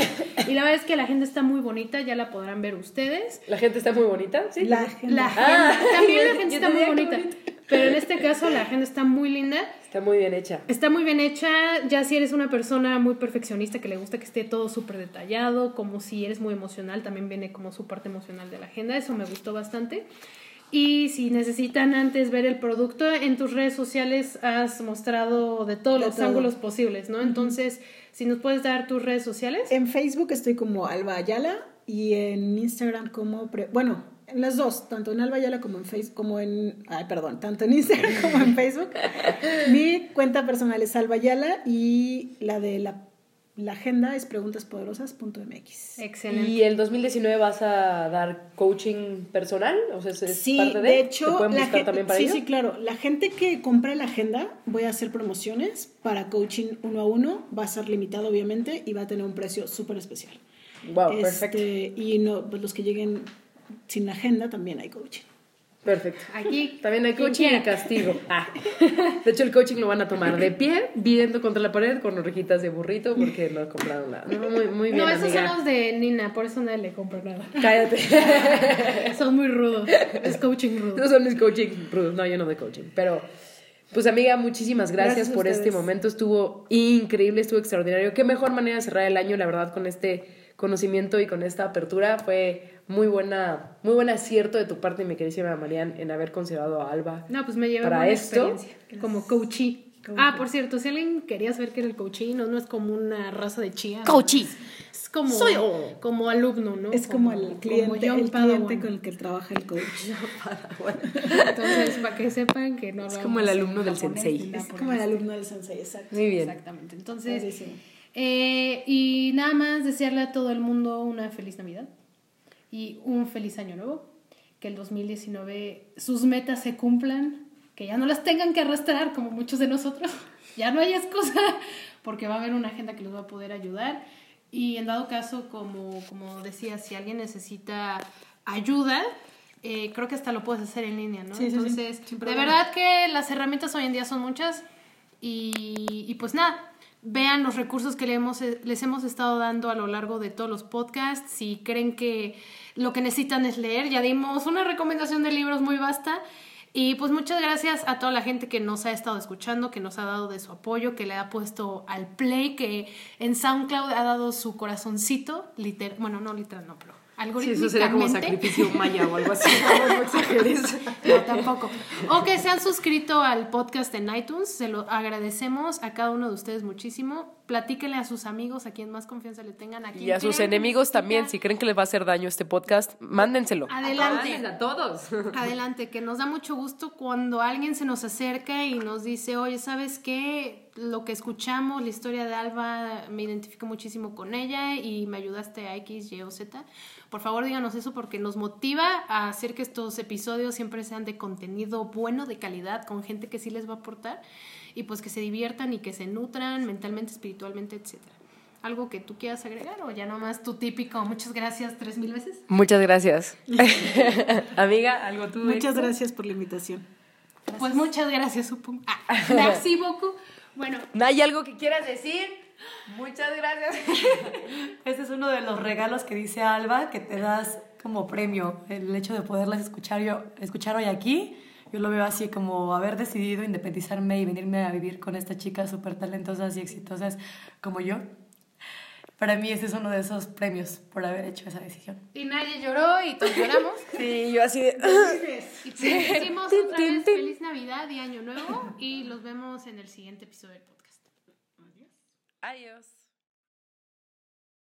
Speaker 2: Y la verdad es que la agenda está muy bonita, ya la podrán ver ustedes.
Speaker 4: La gente está muy bonita, ¿sí?
Speaker 5: La agenda.
Speaker 2: La agenda, también la gente está muy bonita.
Speaker 4: bonita.
Speaker 2: Pero en este caso la agenda está muy linda.
Speaker 4: Está muy bien hecha.
Speaker 2: Está muy bien hecha, ya si eres una persona muy perfeccionista que le gusta que esté todo súper detallado, como si eres muy emocional, también viene como su parte emocional de la agenda, eso me gustó bastante. Y si necesitan antes ver el producto, en tus redes sociales has mostrado de todos
Speaker 5: De
Speaker 2: los
Speaker 5: todo.
Speaker 2: ángulos posibles, ¿no? Entonces, si nos puedes dar tus redes sociales.
Speaker 5: En Facebook estoy como Alba Ayala y en Instagram como... pre- bueno, en las dos, tanto en Alba Ayala como en Facebook, como en... Ay, perdón, tanto en Instagram como en Facebook. Mi cuenta personal es Alba Ayala y la de la, la agenda es preguntaspoderosas.mx.
Speaker 2: Excelente.
Speaker 4: ¿Y el 2019 vas a dar coaching personal? O sea, ¿es
Speaker 5: Sí,
Speaker 4: parte de,
Speaker 5: de hecho,
Speaker 4: ¿Te pueden
Speaker 5: la
Speaker 4: buscar también para
Speaker 5: sí,
Speaker 4: ello?
Speaker 5: sí, claro. La gente que compre la agenda, voy a hacer promociones para coaching uno a uno. Va a ser limitado, obviamente, y va a tener un precio súper especial.
Speaker 4: Wow,
Speaker 5: Este,
Speaker 4: perfecto.
Speaker 5: Y no, pues los que lleguen sin agenda también hay coaching.
Speaker 4: Perfecto.
Speaker 2: Aquí.
Speaker 4: También hay coaching y castigo. Ah. De hecho, el coaching lo van a tomar de pie, viendo contra la pared con orejitas de burrito porque no compraron nada. No, muy, muy bien,
Speaker 2: No, esos
Speaker 4: amiga.
Speaker 2: son los de Nina, por eso nadie le compra nada.
Speaker 4: Cállate.
Speaker 2: Son muy rudos. Es coaching rudo.
Speaker 4: Esos son mis coaching rudos. No, yo no de coaching. Pero, pues amiga, muchísimas gracias,
Speaker 5: Gracias
Speaker 4: por este momento. Estuvo increíble, estuvo extraordinario. Qué mejor manera de cerrar el año, la verdad, con este conocimiento y con esta apertura. Fue muy buena, muy buen acierto de tu parte, mi queridísima Marian, en haber considerado a Alba.
Speaker 2: No, pues me llevé
Speaker 4: Para
Speaker 2: buena
Speaker 4: esto,
Speaker 2: experiencia como coachee. Ah, por cierto, si alguien quería saber qué era el coachee, no, no es como una raza de chía.
Speaker 4: Coachee.
Speaker 2: Es como,
Speaker 4: Soy yo.
Speaker 2: como alumno, ¿no?
Speaker 5: Es como, el cliente,
Speaker 2: como young
Speaker 5: el
Speaker 2: Padawan.
Speaker 5: cliente con el que trabaja el coach.
Speaker 2: Entonces, para que sepan que no
Speaker 4: Es como el alumno del
Speaker 2: japonés
Speaker 4: sensei.
Speaker 5: Es como el alumno del sensei, exacto.
Speaker 4: Muy bien.
Speaker 2: Exactamente. Entonces,
Speaker 5: Padrísimo.
Speaker 2: Eh, y nada más desearle a todo el mundo una feliz Navidad y un feliz año nuevo. Que el 2019 sus metas se cumplan, que ya no las tengan que arrastrar como muchos de nosotros. Ya no hay excusa, porque va a haber una agenda que los va a poder ayudar. Y en dado caso, como, como decía, si alguien necesita ayuda, eh, creo que hasta lo puedes hacer en línea, ¿no?
Speaker 5: Sí, sí, sí,
Speaker 2: Entonces,
Speaker 5: sin
Speaker 2: de verdad que las herramientas hoy en día son muchas y, y pues nada, vean los recursos que le hemos- les hemos estado dando a lo largo de todos los podcasts. Si creen que lo que necesitan es leer, ya dimos una recomendación de libros muy vasta. Y pues muchas gracias a toda la gente que nos ha estado escuchando, que nos ha dado de su apoyo, que le ha puesto al play, que en SoundCloud ha dado su corazoncito, literal, bueno, no literal, no, pero
Speaker 4: Sí, eso sería como sacrificio maya o algo así. No. No,
Speaker 2: tampoco. O que se han suscrito al podcast en iTunes. Se lo agradecemos a cada uno de ustedes muchísimo. Platíquenle a sus amigos, a quien más confianza le tengan. A quien
Speaker 4: Y a sus enemigos también, si creen que les va a hacer daño este podcast, mándenselo.
Speaker 2: Adelante.
Speaker 4: A todos.
Speaker 2: Adelante, que nos da mucho gusto cuando alguien se nos acerca y nos dice, oye, ¿sabes qué? Lo que escuchamos, la historia de Alba, me identifico muchísimo con ella y me ayudaste a X, Y o Z. Por favor, díganos eso porque nos motiva a hacer que estos episodios siempre sean de contenido bueno, de calidad, con gente que sí les va a aportar y pues que se diviertan y que se nutran mentalmente, espiritualmente, etcétera. ¿Algo que tú quieras agregar o ya nomás tu típico, muchas gracias tres mil veces?
Speaker 4: Muchas gracias. Amiga, algo tú.
Speaker 5: Muchas gracias por la invitación.
Speaker 2: Pues muchas gracias, supongo. Ah, merci beaucoup. Bueno,
Speaker 4: ¿No hay algo que quieras decir? Muchas gracias.
Speaker 6: Este es uno de los regalos que dice Alba que te das como premio, el hecho de poderlas escuchar, yo, escuchar hoy aquí Yo lo veo así como haber decidido independizarme y venirme a vivir con esta chica súper talentosas y exitosas como yo. Para mí ese es uno de esos premios por haber hecho esa decisión.
Speaker 2: Y nadie lloró y todos lloramos.
Speaker 4: Sí, yo así de...
Speaker 2: Y pues decimos otra vez feliz Navidad y Año Nuevo y los vemos en el siguiente episodio del podcast.
Speaker 3: Adiós.